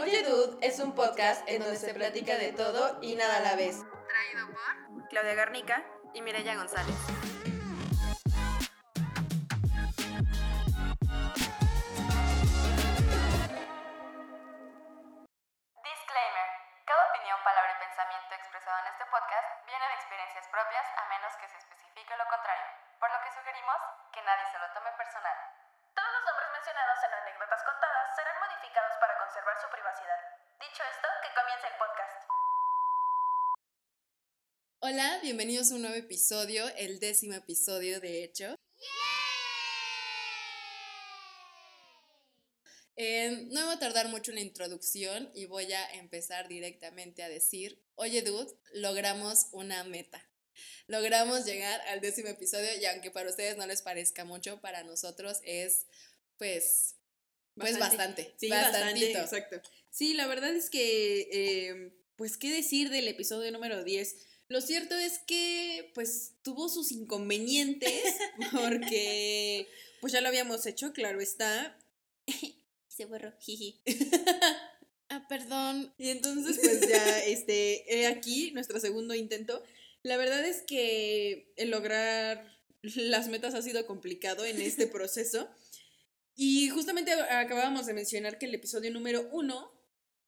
Oye Dude es un podcast en donde se platica de todo y nada a la vez. Traído por Claudia Garnica y Mireya González. Bienvenidos a un nuevo episodio, el décimo episodio de hecho. Eh, no me voy a tardar mucho en la introducción y voy a empezar directamente a decir, oye dude, logramos una meta. Logramos llegar al décimo episodio y aunque para ustedes no les parezca mucho, para nosotros es pues pues bastante. Sí, bastante, exacto. Sí, la verdad es que, eh, pues, ¿qué decir del episodio número 10? Lo cierto es que, pues, tuvo sus inconvenientes, porque, pues, ya lo habíamos hecho, claro está. Se borró, jiji. ah, perdón. Y entonces, pues, ya, este, he aquí nuestro segundo intento. La verdad es que el lograr las metas ha sido complicado en este proceso. Y justamente acabábamos de mencionar que el episodio número uno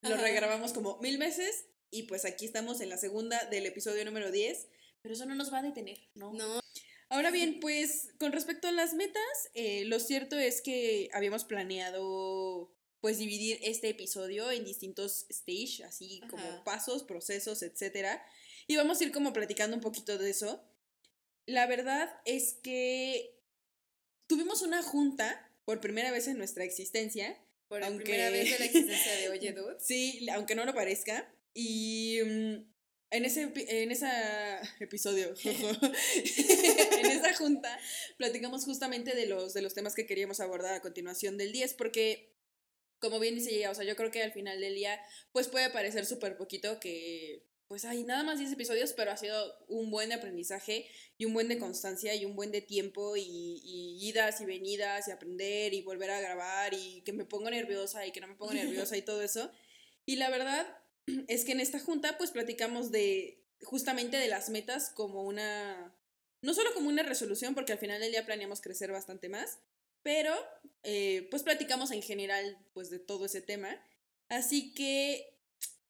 lo regrabamos como mil veces y pues aquí estamos en la segunda del episodio número 10, pero eso no nos va a detener, ¿no? No. Ahora bien, pues con respecto a las metas, eh, lo cierto es que habíamos planeado pues dividir este episodio en distintos stages, así como pasos, procesos, etcétera. Y vamos a ir como platicando un poquito de eso. La verdad es que tuvimos una junta por primera vez en nuestra existencia. Por primera vez en la existencia de Oye Dude. sí, aunque no lo parezca. Y mm, en ese en esa episodio, en esa junta, platicamos justamente de los, de los temas que queríamos abordar a continuación del 10, porque, como bien dice ella, o sea, yo creo que al final del día, pues puede parecer súper poquito que pues hay nada más 10 episodios, pero ha sido un buen de aprendizaje y un buen de constancia y un buen de tiempo y, idas y venidas y aprender y volver a grabar y que me pongo nerviosa y que no me pongo nerviosa y todo eso. Y la verdad es que en esta junta pues platicamos de justamente de las metas como una, no solo como una resolución, porque al final del día planeamos crecer bastante más, pero eh, pues platicamos en general pues de todo ese tema. Así que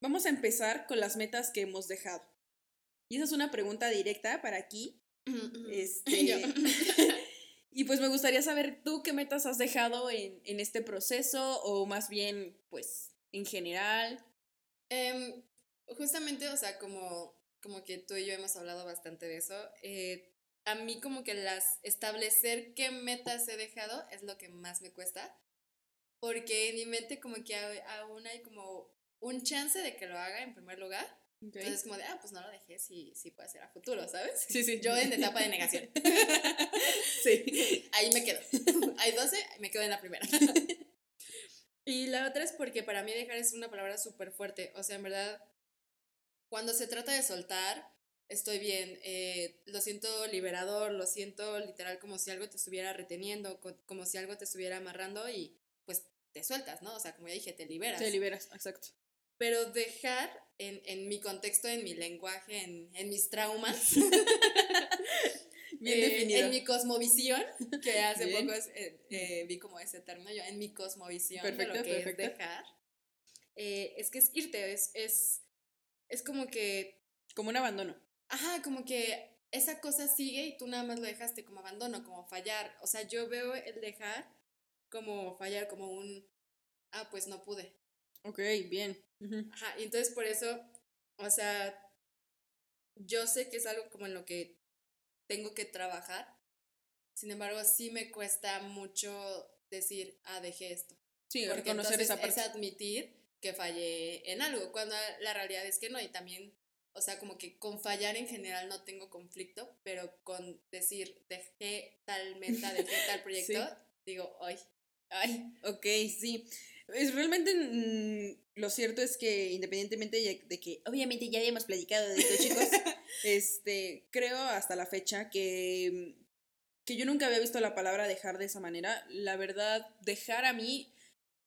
Vamos a empezar con las metas que hemos dejado. Y esa es una pregunta directa para aquí. Este, y pues me gustaría saber tú qué metas has dejado en, este proceso o más bien, pues, en general. Em, justamente, o sea, como, como que tú y yo hemos hablado bastante de eso, eh, a mí como que las establecer qué metas he dejado es lo que más me cuesta, porque en mi mente como que aún hay como un chance de que lo haga en primer lugar. Entonces, como de, ah, pues no lo dejé, sí, sí puede ser a futuro, ¿sabes? Sí, sí. Yo en etapa de negación. sí. Ahí me quedo. Hay 12, me quedo en la primera. y la otra es porque para mí dejar es una palabra súper fuerte. O sea, en verdad, cuando se trata de soltar, estoy bien. Eh, lo siento liberador, lo siento literal como si algo te estuviera reteniendo, como si algo te estuviera amarrando y pues te sueltas, ¿no? O sea, como ya dije, te liberas. Te liberas, exacto pero dejar en, en, mi contexto, en mi lenguaje, en, en mis traumas, Bien eh, definido. en mi cosmovisión, que hace poco eh, eh, vi como ese término, yo en mi cosmovisión perfecto, de lo que perfecto. es dejar, es que es irte, es, es, es como que... Como un abandono. Ajá, como que esa cosa sigue y tú nada más lo dejaste como abandono, como fallar. O sea, yo veo el dejar como fallar, como un, ah, pues no pude. Ok, bien. Ajá, y entonces por eso, o sea, yo sé que es algo como en lo que tengo que trabajar, sin embargo, sí me cuesta mucho decir, ah, dejé esto. Sí, Porque reconocer esa parte. Es admitir que fallé en algo, cuando la realidad es que no, y también, o sea, como que con fallar en general no tengo conflicto, pero con decir, dejé tal meta, dejé tal proyecto, digo, ay, ay. Ok, sí. Es realmente mm, lo cierto es que independientemente de, que obviamente ya habíamos platicado de esto, chicos, este, creo hasta la fecha que, que yo nunca había visto la palabra dejar de esa manera. La verdad, dejar a mí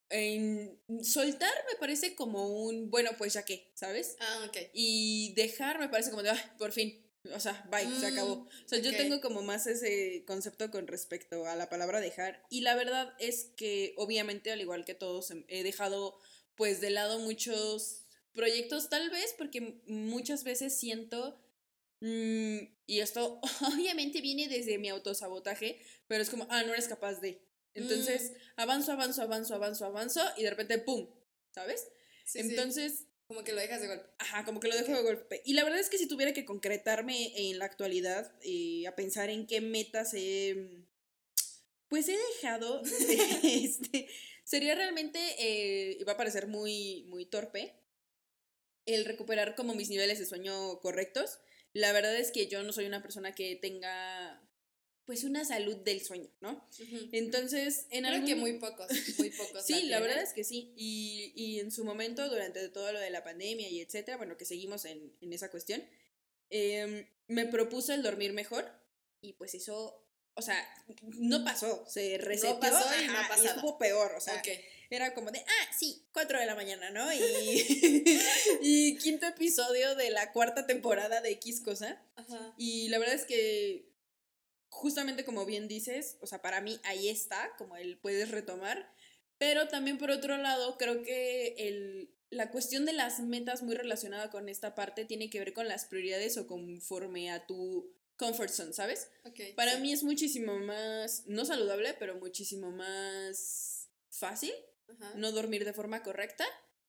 en soltar me parece como un, bueno, pues ya qué, ¿sabes? Ah, ok. Y dejar me parece como de, ay, por fin. O sea, bye, se acabó. Mm, O sea, yo tengo como más ese concepto con respecto a la palabra dejar. Y la verdad es que, obviamente, al igual que todos, em, he dejado pues de lado muchos proyectos, tal vez porque muchas veces siento, y esto obviamente viene desde mi autosabotaje, pero es como, ah, no eres capaz de. Entonces, avanzo, avanzo, avanzo, avanzo, avanzo, y de repente, ¡pum! ¿Sabes? Sí, sí. Entonces, Como que lo dejas de golpe. Ajá, como que lo dejo de golpe. Y la verdad es que si tuviera que concretarme en la actualidad, eh, a pensar en qué metas he, pues he dejado, este, sería realmente, eh, va a parecer muy, muy torpe, el recuperar como mis niveles de sueño correctos. La verdad es que yo no soy una persona que tenga, pues, una salud del sueño, ¿no? Entonces, en Creo algún... que muy pocos, muy pocos. Sí, la verdad es que sí. Y, y en su momento, durante todo lo de la pandemia y etcétera, bueno, que seguimos en, en esa cuestión, em, me propuse el dormir mejor y pues eso, o sea, no pasó, se reseteó pasó y no ha ajá, pasado. estuvo peor, o sea, Ok. Era como de, ah, sí, 4 de la mañana, ¿no? Y, y quinto episodio de la cuarta temporada de X cosa. Ajá. Y la verdad es que, justamente como bien dices, o sea, para mí ahí está, como el puedes retomar, pero también por otro lado, creo que el, la cuestión de las metas muy relacionada con esta parte tiene que ver con las prioridades o conforme a tu comfort zone, ¿sabes? Para sí. mí es muchísimo más, no saludable, pero muchísimo más fácil Ajá. no dormir de forma correcta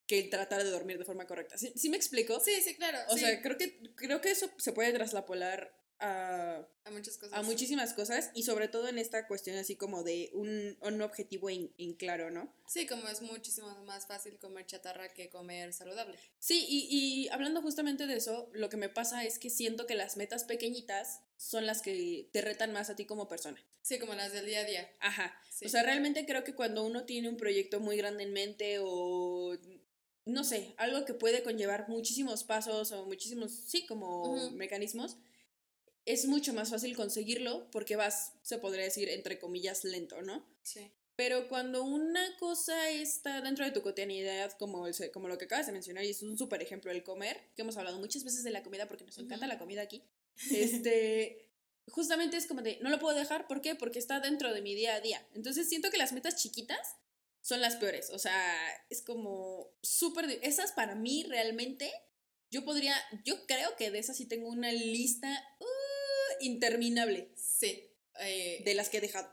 que el tratar de dormir de forma correcta. ¿Sí, sí me explico? Sí, sí, claro. O sí, sea, creo que, creo que eso se puede traslapolar a, a muchas cosas. a muchísimas cosas y sobre todo en esta cuestión así como de un, un objetivo en, en claro, ¿no? Sí, como es muchísimo más fácil comer chatarra que comer saludable. Sí, y, y hablando justamente de eso, lo que me pasa es que siento que las metas pequeñitas son las que te retan más a ti como persona. Sí, como las del día a día. Ajá. Sí. O sea, realmente creo que cuando uno tiene un proyecto muy grande en mente o no sé, algo que puede conllevar muchísimos pasos o muchísimos, sí, como mecanismos, es mucho más fácil conseguirlo porque vas, se podría decir, entre comillas, lento, ¿no? sí. Pero cuando una cosa está dentro de tu cotidianidad, como, el, como lo que acabas de mencionar, y es un súper ejemplo el comer, que hemos hablado muchas veces de la comida porque nos encanta la comida aquí, este, justamente es como de, no lo puedo dejar, ¿por qué? Porque está dentro de mi día a día. Entonces siento que las metas chiquitas son las peores, o sea, es como súper, esas para mí realmente, yo podría, yo creo que de esas sí tengo una lista uh, interminable Sí. eh, de las que he dejado.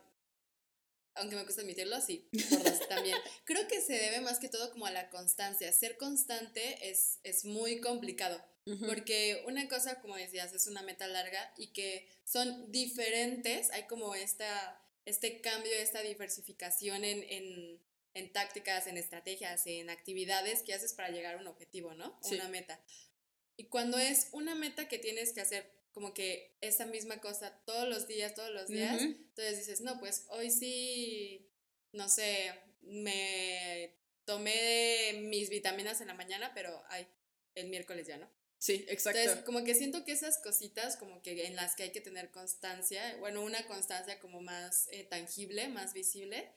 aunque me cuesta admitirlo, sí, por también. Creo que se debe más que todo como a la constancia. Ser constante es, es muy complicado. Porque una cosa, como decías, es una meta larga y que son diferentes. Hay como esta, este cambio, esta diversificación en, en, en tácticas, en estrategias, en actividades que haces para llegar a un objetivo, ¿no? Sí. Una meta. Y cuando es una meta que tienes que hacer como que esa misma cosa todos los días, todos los días, entonces dices, no, pues hoy sí, no sé, me tomé mis vitaminas en la mañana, pero ay, el miércoles ya no. Sí, exacto. Entonces, como que siento que esas cositas, como que en las que hay que tener constancia, bueno, una constancia como más eh, tangible, más visible,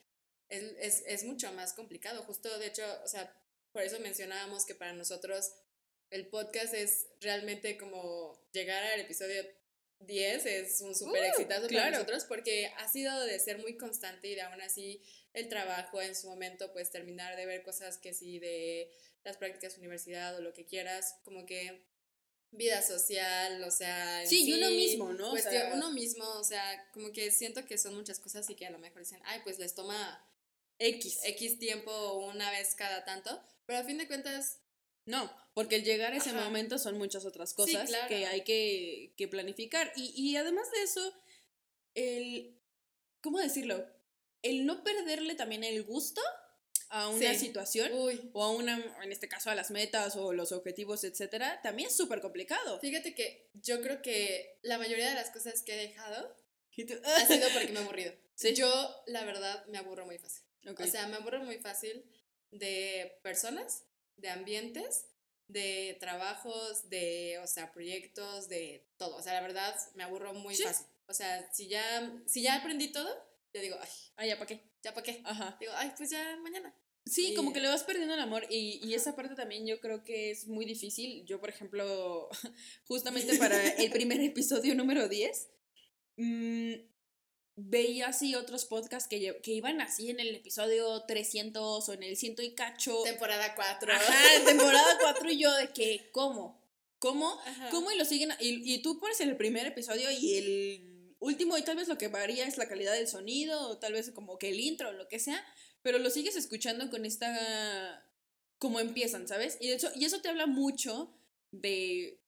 es, es, es mucho más complicado. Justo, de hecho, o sea, por eso mencionábamos que para nosotros el podcast es realmente como llegar al episodio 10 es un súper Uh, exitazo para nosotros porque ha sido de ser muy constante y de aún así el trabajo en su momento, pues terminar de ver cosas que sí de las prácticas universidad o lo que quieras, como que vida social, o sea, Sí, y uno mismo, ¿no? O Cuestión- sea- uno mismo, o sea, como que siento que son muchas cosas y que a lo mejor dicen, ay, pues les toma X. X tiempo una vez cada tanto, pero a fin de cuentas, No, porque el llegar a ese Ajá. momento son muchas otras cosas claro. que hay que, que planificar. Y, y además de eso, el, ¿cómo decirlo? El no perderle también el gusto a una Sí. situación uy, o a una, en este caso a las metas o los objetivos, etcétera, también es súper complicado. fíjate que yo creo que la mayoría de las cosas que he dejado ha sido porque me he aburrido. Sí. Yo, la verdad, me aburro muy fácil. Ok. O sea, me aburro muy fácil de personas, de ambientes, de trabajos, de, o sea, proyectos, de todo. O sea, la verdad, me aburro muy Sí. fácil. O sea, si ya, si ya aprendí todo, digo, ay, ah, ya, ¿para qué? ¿ya para qué? Ajá. Digo, ay, pues ya mañana. Sí, Y- como que le vas perdiendo el amor y, y esa parte también yo creo que es muy difícil. Yo, por ejemplo, justamente para el primer episodio número 10, mm, veía así otros podcasts que, que iban así en el episodio 300 o en el ciento y cacho. Temporada 4. Ajá, temporada 4 y yo de que, ¿cómo? ¿Cómo? Ajá. ¿Cómo? Y lo siguen. Y, y tú pones el primer episodio y el último, y tal vez lo que varía es la calidad del sonido, o tal vez como que el intro, o lo que sea, pero lo sigues escuchando con esta. como empiezan, ¿sabes? Y eso, y eso te habla mucho de.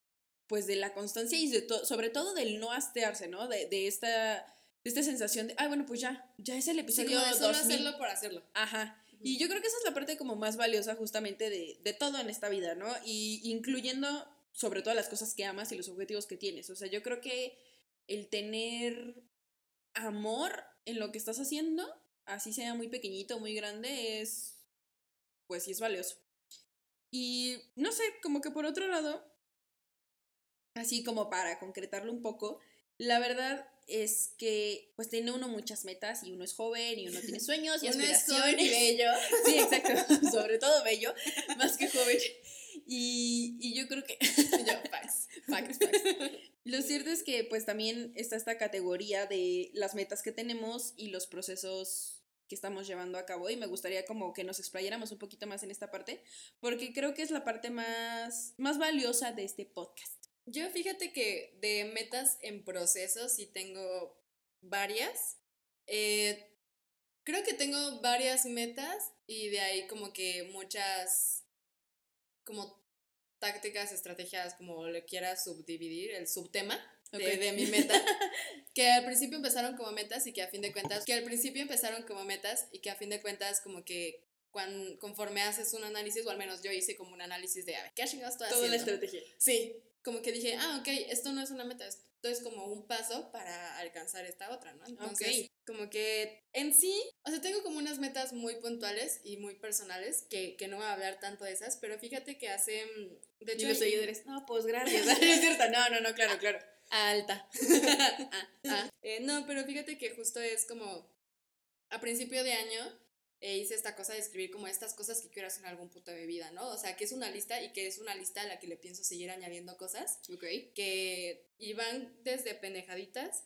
pues de la constancia y de to- sobre todo del no hastearse, ¿no? De, de esta. de esta sensación de, ah, bueno, pues ya, ya es el Sí, episodio como de solo 2000. hacerlo por hacerlo. Ajá. Y yo creo que esa es la parte como más valiosa justamente de, de todo en esta vida, ¿no? Y incluyendo sobre todo las cosas que amas y los objetivos que tienes. O sea, yo creo que el tener amor en lo que estás haciendo, así sea muy pequeñito, muy grande, es, pues sí es valioso. Y no sé, como que por otro lado, así como para concretarlo un poco, la verdad es que pues tiene uno muchas metas y uno es joven y uno tiene sueños y Uno es joven y bello. Sí, exacto, sobre todo bello, más que joven. Y, y yo creo que Yo, facts. Facts, facts. Lo cierto es que pues también está esta categoría de las metas que tenemos y los procesos que estamos llevando a cabo y me gustaría como que nos explayáramos un poquito más en esta parte porque creo que es la parte más, más valiosa de este podcast. Yo fíjate que de metas en proceso sí tengo varias. Eh, creo que tengo varias metas y de ahí como que muchas como tácticas, estrategias, como le quieras subdividir, el subtema de, Ok. de mi meta, que al principio empezaron como metas y que a fin de cuentas, que al principio empezaron como metas y que a fin de cuentas como que cuan- conforme haces un análisis, o al menos yo hice como un análisis de, a ver, ¿qué chingados estoy Toda la haciendo? estrategia. Sí, como que dije, ah, ok, esto no es una meta, esto es como un paso para alcanzar esta otra, ¿no? Entonces, Ok. como que en sí, o sea, tengo como unas metas muy puntuales y muy personales, que, que no voy a hablar tanto de esas, pero fíjate que hace, mm, de Y hecho, los seguidores, no, pues gracias. No es cierto, no, no, no, claro, claro. alta. Ah, ah. Eh, no, pero fíjate que justo es como a principio de año eh, hice esta cosa de escribir como estas cosas que quiero hacer en algún punto de mi vida, ¿no? O sea, que es una lista y que es una lista a la que le pienso seguir añadiendo cosas Ok. que iban desde pendejaditas,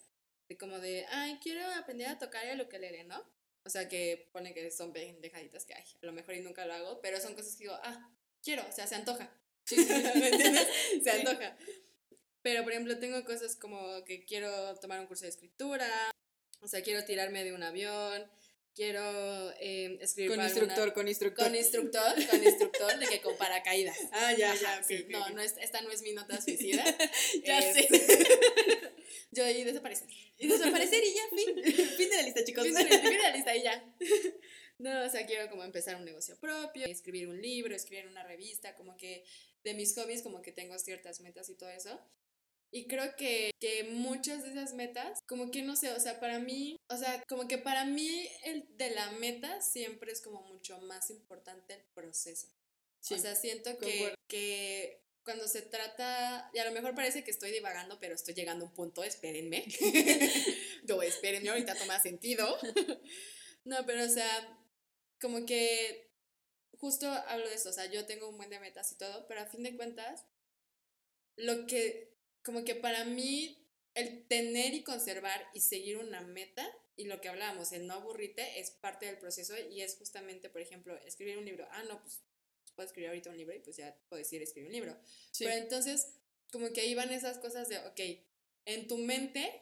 de como de, ay, quiero aprender a tocar el ukelele, ¿no? O sea, que pone que son pendejaditas que, ay, a lo mejor y nunca lo hago, pero son cosas que digo, ah, quiero, o sea, se antoja. ¿Me entiendes? Se Sí. antoja. Pero, por ejemplo, tengo cosas como que quiero tomar un curso de escritura, o sea, quiero tirarme de un avión, quiero eh, escribir Con para instructor, alguna- con instructor. Con instructor, con instructor, de que con paracaídas. Ah, ya, Ajá, ya, sí. ok, ok, no, no es, esta no es mi nota suicida. Ya Es- sé. Yo ahí desaparecer. Y desaparecer y ya, fin. Fin de la lista, chicos. Fin de fin de la lista y ya. No, o sea, quiero como empezar un negocio propio, escribir un libro, escribir una revista, como que de mis hobbies, como que tengo ciertas metas y todo eso. Y creo que, que muchas de esas metas, como que no sé, o sea, para mí, o sea, como que para mí el de la meta siempre es como mucho más importante el proceso. Sí, o sea, siento que, que cuando se trata, y a lo mejor parece que estoy divagando, pero estoy llegando a un punto, espérenme. no, espérenme, ahorita toma sentido. no, pero o sea, como que justo hablo de eso, o sea, yo tengo un buen de metas y todo, pero a fin de cuentas, lo que, como que para mí, el tener y conservar y seguir una meta, y lo que hablábamos, el no aburrirte, es parte del proceso y es justamente, por ejemplo, escribir un libro. Ah, no, pues puedo escribir ahorita un libro y pues ya puedo decir escribir un libro. Sí. Pero entonces, como que ahí van esas cosas de, ok, en tu mente,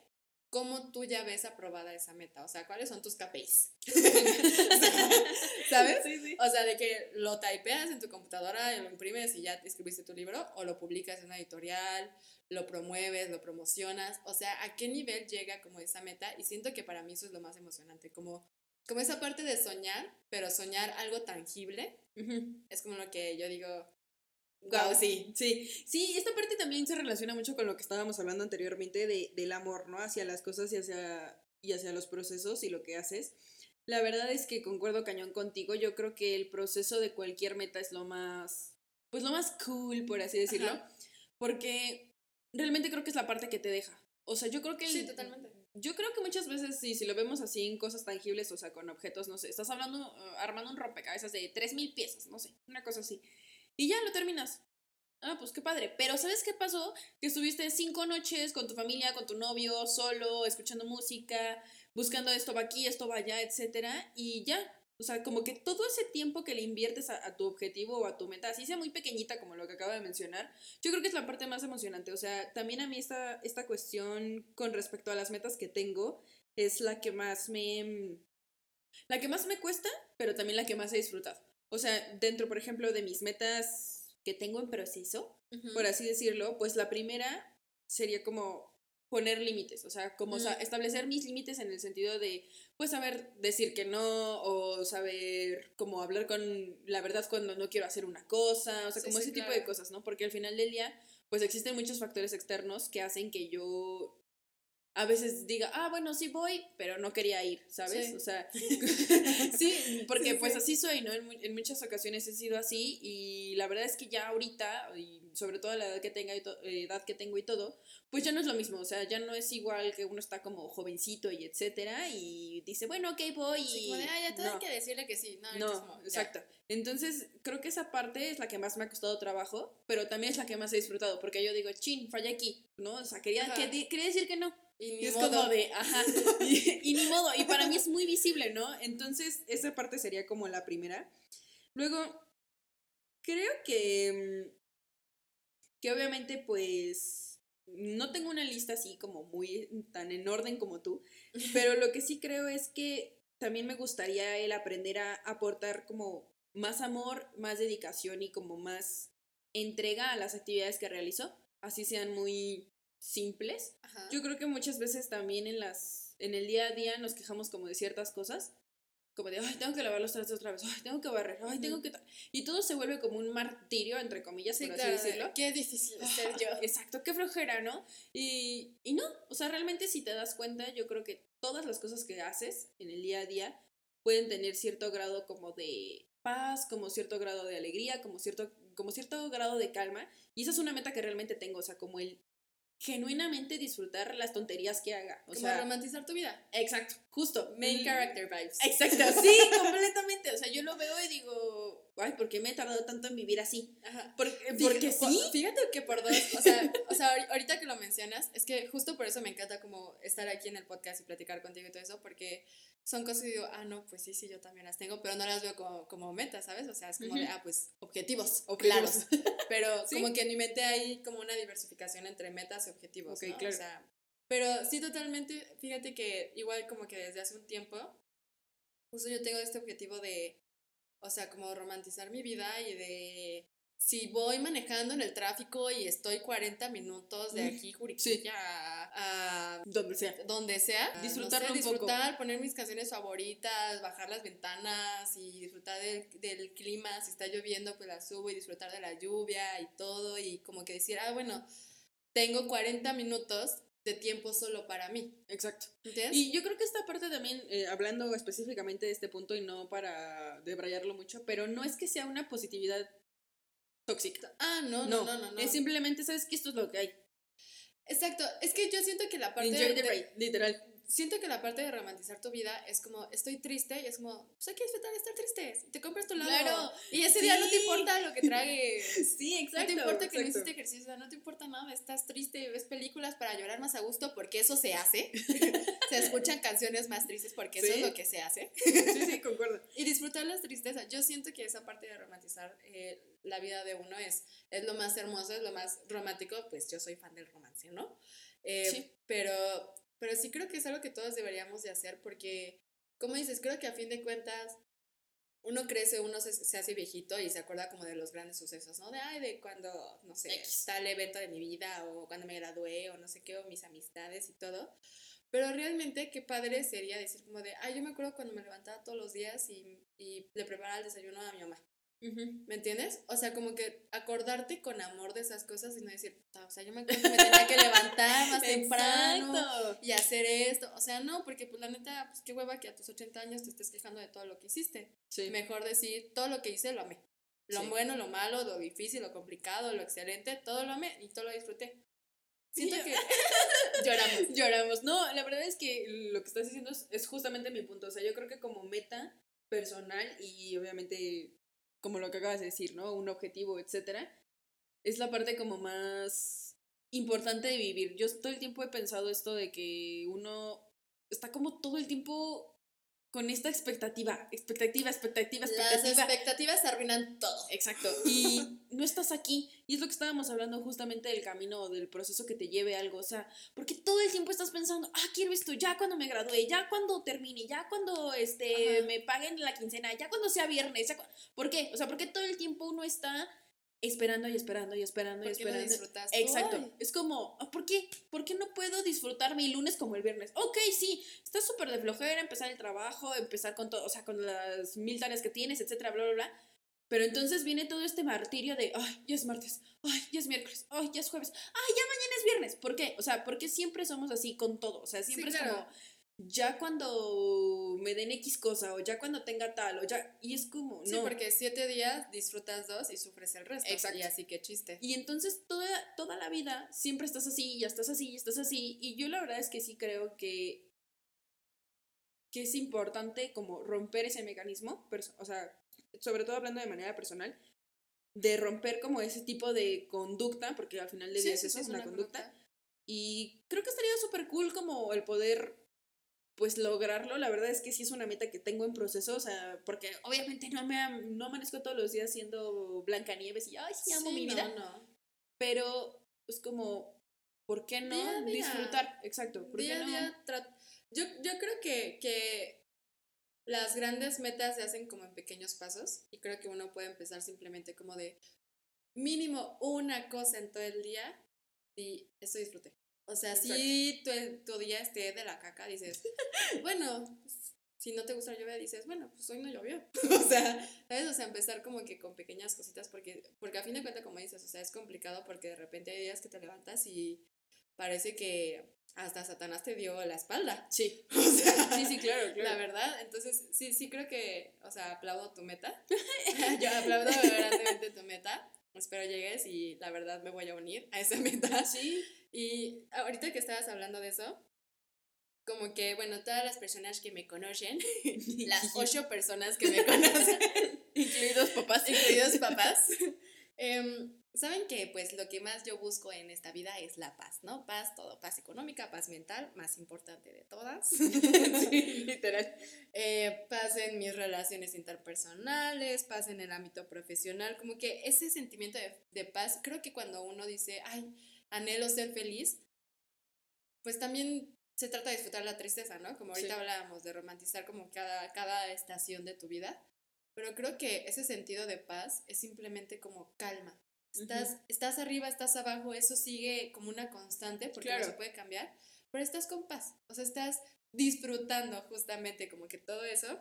¿cómo tú ya ves aprobada esa meta? O sea, ¿cuáles son tus KPIs? ¿Sabes? Sí, sí. O sea, de que lo typeas en tu computadora y lo imprimes y ya te escribiste tu libro, o lo publicas en una editorial, lo promueves, lo promocionas. O sea, ¿a qué nivel llega como esa meta? Y siento que para mí eso es lo más emocionante, como, como esa parte de soñar, pero soñar algo tangible, es como lo que yo digo, Guau, wow, sí. Sí, sí, esta parte también se relaciona mucho con lo que estábamos hablando anteriormente de, del amor, ¿no? Hacia las cosas y hacia, y hacia los procesos y lo que haces. La verdad es que concuerdo cañón contigo. Yo creo que el proceso de cualquier meta es lo más, pues lo más cool, por así decirlo. Ajá. Porque realmente creo que es la parte que te deja. O sea, yo creo que el- Sí, totalmente. yo creo que muchas veces, sí, si lo vemos así en cosas tangibles, o sea, con objetos, no sé, estás hablando, uh, armando un rompecabezas de 3.000 piezas, no sé, una cosa así. Y ya lo terminas. Ah, pues qué padre. Pero ¿sabes qué pasó? Que estuviste cinco noches con tu familia, con tu novio, solo, escuchando música, buscando esto va aquí, esto va allá, etcétera, y ya. O sea, como que todo ese tiempo que le inviertes a, tu objetivo o a tu meta, así sea muy pequeñita como lo que acabo de mencionar, yo creo que es la parte más emocionante. O sea, también a mí esta, esta cuestión con respecto a las metas que tengo es la que más me... La que más me cuesta, pero también la que más he disfrutado. O sea, dentro, por ejemplo, de mis metas que tengo en proceso, por así decirlo, pues la primera sería como poner límites, o sea, como establecer mis límites en el sentido de, pues, saber decir que no, o saber como hablar con la verdad cuando no quiero hacer una cosa, o sea, como ese tipo de cosas, ¿no? Porque al final del día, pues existen muchos factores externos que hacen que yo a veces diga, ah, bueno, sí voy, pero no quería ir, ¿sabes? O sea, sí, porque pues así soy, ¿no? En, en, muchas ocasiones he sido así y la verdad es que ya ahorita, y sobre todo la edad que, tenga y eh, edad que tengo y todo, pues ya no es lo mismo, o sea, ya no es igual que uno está como jovencito y etcétera y dice, bueno, ok, voy y... como de, ah, ya tengo que decirle que sí, no, no exacto. Entonces, creo que esa parte es la que más me ha costado trabajo, pero también es la que más he disfrutado, porque yo digo, chin, falla aquí, ¿no? O sea, quería, quería decir que no. Y, ni es modo. como de, ajá, y, ni modo, y para mí es muy visible, ¿no? Entonces, esa parte sería como la primera. Luego, creo que, que obviamente, pues, no tengo una lista así como muy tan en orden como tú, pero lo que sí creo es que también me gustaría el aprender a aportar como más amor, más dedicación y como más entrega a las actividades que realizo, así sean muy simples. Yo creo que muchas veces también en las en el día a día nos quejamos como de ciertas cosas, como de, ay, tengo que lavar los trastes otra vez, ay, tengo que barrer, ay, tengo que... Y todo se vuelve como un martirio, entre comillas, por así decirlo. Qué difícil ser yo. Exacto, qué flojera, ¿no? Y, y no, o sea, realmente si te das cuenta, yo creo que todas las cosas que haces en el día a día pueden tener cierto grado como de paz, como cierto grado de alegría, como cierto, como cierto grado de calma. Y esa es una meta que realmente tengo, o sea, como el genuinamente disfrutar las tonterías que haga. O sea, romantizar tu vida. Exacto, justo. Main character vibes. Exacto, sí, completamente. O sea, yo lo veo y digo, ay, ¿por qué me he tardado tanto en vivir así? Ajá. Porque, porque sí. Fíjate que por dos, o sea, o sea, ahorita que lo mencionas, es que justo por eso me encanta como estar aquí en el podcast y platicar contigo y todo eso, porque son cosas que digo, ah, no, pues sí, sí, yo también las tengo, pero no las veo como, como metas, ¿sabes? O sea, es como de, ah, pues objetivos, o claros. pero como que en mi mente hay como una diversificación entre metas y objetivos. ¿no? claro. O sea, pero sí, totalmente, fíjate que igual como que desde hace un tiempo, justo yo tengo este objetivo de, o sea, como romantizar mi vida y de si voy manejando en el tráfico y estoy 40 minutos de aquí, Juriquilla, a, donde sea, donde sea, disfrutar, disfrutar, poner mis canciones favoritas, bajar las ventanas y disfrutar del, del, clima, si está lloviendo, pues la subo y disfrutar de la lluvia y todo y como que decir, ah, bueno, tengo 40 minutos de tiempo solo para mí. Exacto. ¿Entiendes? Y yo creo que esta parte también, eh, hablando específicamente de este punto y no para debrayarlo mucho, pero no es que sea una positividad tóxica. Ah, no, no, no, no. no, Es simplemente, ¿sabes que Esto es lo que hay. Exacto. Es que yo siento que la parte. Enjoy the ride, literal siento que la parte de romantizar tu vida es como, estoy triste y es como, pues hay que disfrutar de estar triste. Te compras tu lado. Claro. Y ese día no te importa lo que tragues. sí, exacto. No te importa que no hiciste ejercicio, no te importa nada. Estás triste, ves películas para llorar más a gusto porque eso se hace. se escuchan canciones más tristes porque eso es lo que se hace. sí, sí, concuerdo. Y disfrutar las tristezas. Yo siento que esa parte de romantizar eh, la vida de uno es, es lo más hermoso, es lo más romántico. Pues yo soy fan del romance, ¿no? Eh, sí. Pero pero sí creo que es algo que todos deberíamos de hacer porque, como dices, creo que a fin de cuentas uno crece, uno se, se, hace viejito y se acuerda como de los grandes sucesos, ¿no? De, ay, de cuando, no sé, está el evento de mi vida o cuando me gradué o no sé qué, o mis amistades y todo. Pero realmente qué padre sería decir como de, ay, yo me acuerdo cuando me levantaba todos los días y, y le preparaba el desayuno a mi mamá. ¿Me entiendes? O sea, como que acordarte con amor de esas cosas y no decir, o sea, yo me acuerdo que me tenía que levantar más temprano y hacer esto. O sea, no, porque pues la neta, pues qué hueva que a tus 80 años te estés quejando de todo lo que hiciste. Mejor decir, todo lo que hice lo amé. Lo bueno, lo malo, lo difícil, lo complicado, lo excelente, todo lo amé y todo lo disfruté. Siento que lloramos. Lloramos. No, la verdad es que lo que estás diciendo es, es justamente mi punto. O sea, yo creo que como meta personal y obviamente como lo que acabas de decir, ¿no? Un objetivo, etcétera, es la parte como más importante de vivir. Yo todo el tiempo he pensado esto de que uno está como todo el tiempo con esta expectativa, expectativa, expectativa, Las expectativa. expectativas arruinan todo. Exacto. Y no estás aquí. Y es lo que estábamos hablando justamente del camino, del proceso que te lleve a algo. O sea, porque todo el tiempo estás pensando, ah, quiero esto, ya cuando me gradúe, ya cuando termine, ya cuando este, Ajá. me paguen la quincena, ya cuando sea viernes. Ya cu- ¿Por qué? O sea, porque todo el tiempo uno está esperando y esperando y esperando y ¿Por qué no esperando. disfrutas Exacto. Es como, ah, ¿por qué? ¿Por qué no puedo disfrutar mi lunes como el viernes? Ok, sí, estás súper de flojera, empezar el trabajo, empezar con todo, o sea, con las mil tareas que tienes, etcétera, bla, bla, bla. Pero entonces viene todo este martirio de, ay, ya es martes, ay, ya es miércoles, ay, ya es jueves, ay, ya mañana es viernes. ¿Por qué? O sea, porque siempre somos así con todo. O sea, siempre Sí, es claro. como, ya cuando me den X cosa, o ya cuando tenga tal, o ya, y es como, Sí, no. porque siete días disfrutas dos y sufres el resto. Exacto. Y así que chiste. Y entonces toda, toda la vida siempre estás así, ya estás así, ya estás así. Y yo la verdad es que sí creo que, que es importante como romper ese mecanismo, o sea, sobre todo hablando de manera personal, de romper como ese tipo de conducta, porque al final del Sí, día es sí, eso, sí, es una conducta. Y creo que estaría súper cool como el poder pues lograrlo. La verdad es que sí es una meta que tengo en proceso, o sea, porque obviamente no me no amanezco todos los días siendo Blancanieves y ay, sí amo Sí, mi no, vida, no. pero es como ¿por qué no Día a día. disfrutar? Exacto, ¿por Día qué no? yo, yo creo que, que las grandes metas se hacen como en pequeños pasos y creo que uno puede empezar simplemente como de mínimo una cosa en todo el día y eso disfruté. O sea, si tu, tu día esté de la caca, dices, bueno, pues, si no te gusta la lluvia, dices, bueno, pues hoy no llovió. o sea, ¿sabes? O sea, empezar como que con pequeñas cositas porque, porque a fin de cuentas, como dices, o sea, es complicado porque de repente hay días que te levantas y parece que hasta Satanás te dio la espalda. Sí. O sea, Sí, sí, claro, claro. la verdad, entonces sí, sí creo que, o sea, aplaudo tu meta. Yo aplaudo grandemente tu meta. Espero llegues y la verdad me voy a unir a esa meta. Sí. Y ahorita que estabas hablando de eso, como que, bueno, todas las personas que me conocen, las ocho personas que me conocen, incluidos papás. incluidos papás, em, saben que pues lo que más yo busco en esta vida es la paz, ¿no? Paz, todo, paz económica, paz mental, más importante de todas. Sí, literal. Eh, paz en mis relaciones interpersonales, paz en el ámbito profesional, como que ese sentimiento de, de paz, creo que cuando uno dice, ay, anhelo ser feliz, pues también se trata de disfrutar la tristeza, ¿no? Como ahorita Sí. hablábamos de romantizar como cada, cada estación de tu vida, pero creo que ese sentido de paz es simplemente como calma. Estás, estás arriba, estás abajo, eso sigue como una constante porque no Claro. se puede cambiar, pero estás con paz, o sea, estás disfrutando justamente como que todo eso.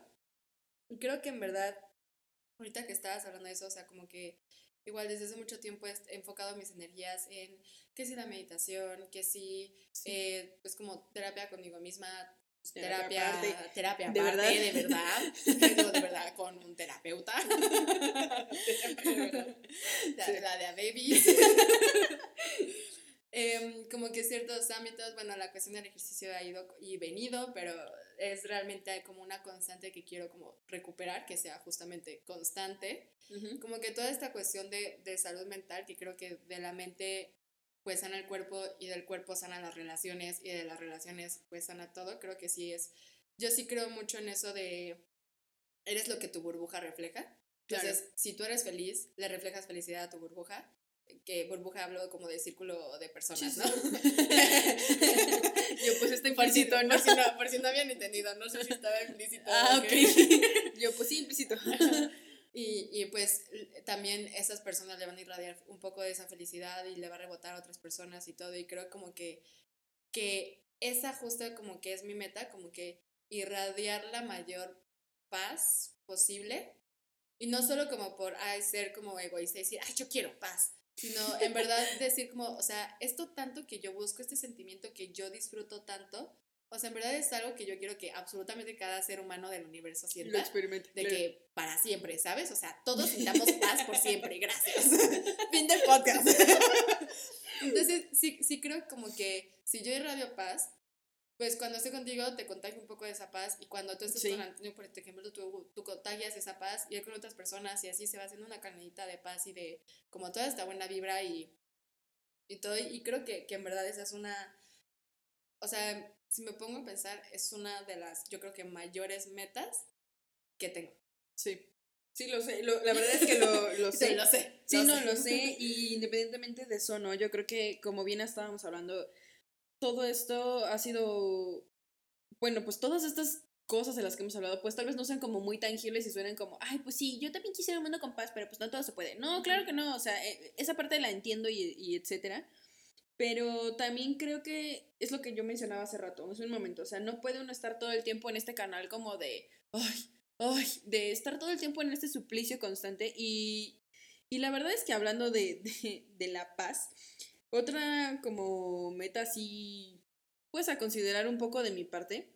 Y creo que en verdad, ahorita que estabas hablando de eso, o sea, como que igual desde hace mucho tiempo he enfocado mis energías en que si la meditación, que si, eh, pues como terapia conmigo misma, pues, Terapia terapia, aparte. terapia ¿De aparte, verdad? de verdad, de verdad, con un terapeuta, de la, Sí. la de a babies. Em, como que ciertos ámbitos, bueno, la cuestión del ejercicio ha ido y venido, pero es realmente como una constante que quiero como recuperar, que sea justamente constante. Ujú. Como que toda esta cuestión de, de salud mental, que creo que de la mente pues sana el cuerpo y del cuerpo sanan las relaciones y de las relaciones pues sana todo, creo que sí es, yo sí creo mucho en eso de, eres lo que tu burbuja refleja. Claro. Entonces, si tú eres feliz, le reflejas felicidad a tu burbuja, que burbuja hablo como de círculo de personas, ¿no? Yo pues está por, si, implícito, ¿no? por, si no, por si no habían entendido, no sé si estaba implícito. Ah, ok. Yo pues sí, implícito. Y, y pues también esas personas le van a irradiar un poco de esa felicidad y le va a rebotar a otras personas y todo. Y creo como que, que esa justo como que es mi meta, como que irradiar la mayor paz posible. Y no solo como por ay, ser como egoísta y decir, ay, yo quiero paz. Sino en verdad decir como, o sea, esto tanto que yo busco, este sentimiento que yo disfruto tanto, o sea, en verdad es algo que yo quiero que absolutamente cada ser humano del universo Lo sienta experimenté. de claro. que para siempre, ¿sabes? O sea, todos sintamos paz por siempre, gracias. fin del podcast. Entonces, sí, sí creo como que si yo irradio paz, pues cuando esté contigo te contagio un poco de esa paz y cuando tú estés Sí. con Antonio, por ejemplo, tú, tú contagias esa paz y él con otras personas y así se va haciendo una carnita de paz y de como toda esta buena vibra y, y todo. Y creo que, que en verdad esa es una, o sea, si me pongo a pensar, es una de las, yo creo que mayores metas que tengo. Sí. Sí, lo sé. lo- la verdad es que lo, lo sé. Sí, lo sé. Sí, no, lo sé. Y independientemente de eso, ¿no? Yo creo que, como bien estábamos hablando, todo esto ha sido. Bueno, pues todas estas cosas de las que hemos hablado, pues tal vez no sean como muy tangibles y suenen como, ay, pues sí, yo también quisiera un mundo con paz, pero pues no todo se puede. No, claro que no. O sea, eh, esa parte la entiendo y, y etcétera. Pero también creo que es lo que yo mencionaba hace rato, hace un momento. O sea, no puede uno estar todo el tiempo en este canal como de, ay, ay, de estar todo el tiempo en este suplicio constante. Y, y la verdad es que hablando de, de, de la paz, otra como meta así, pues a considerar un poco de mi parte,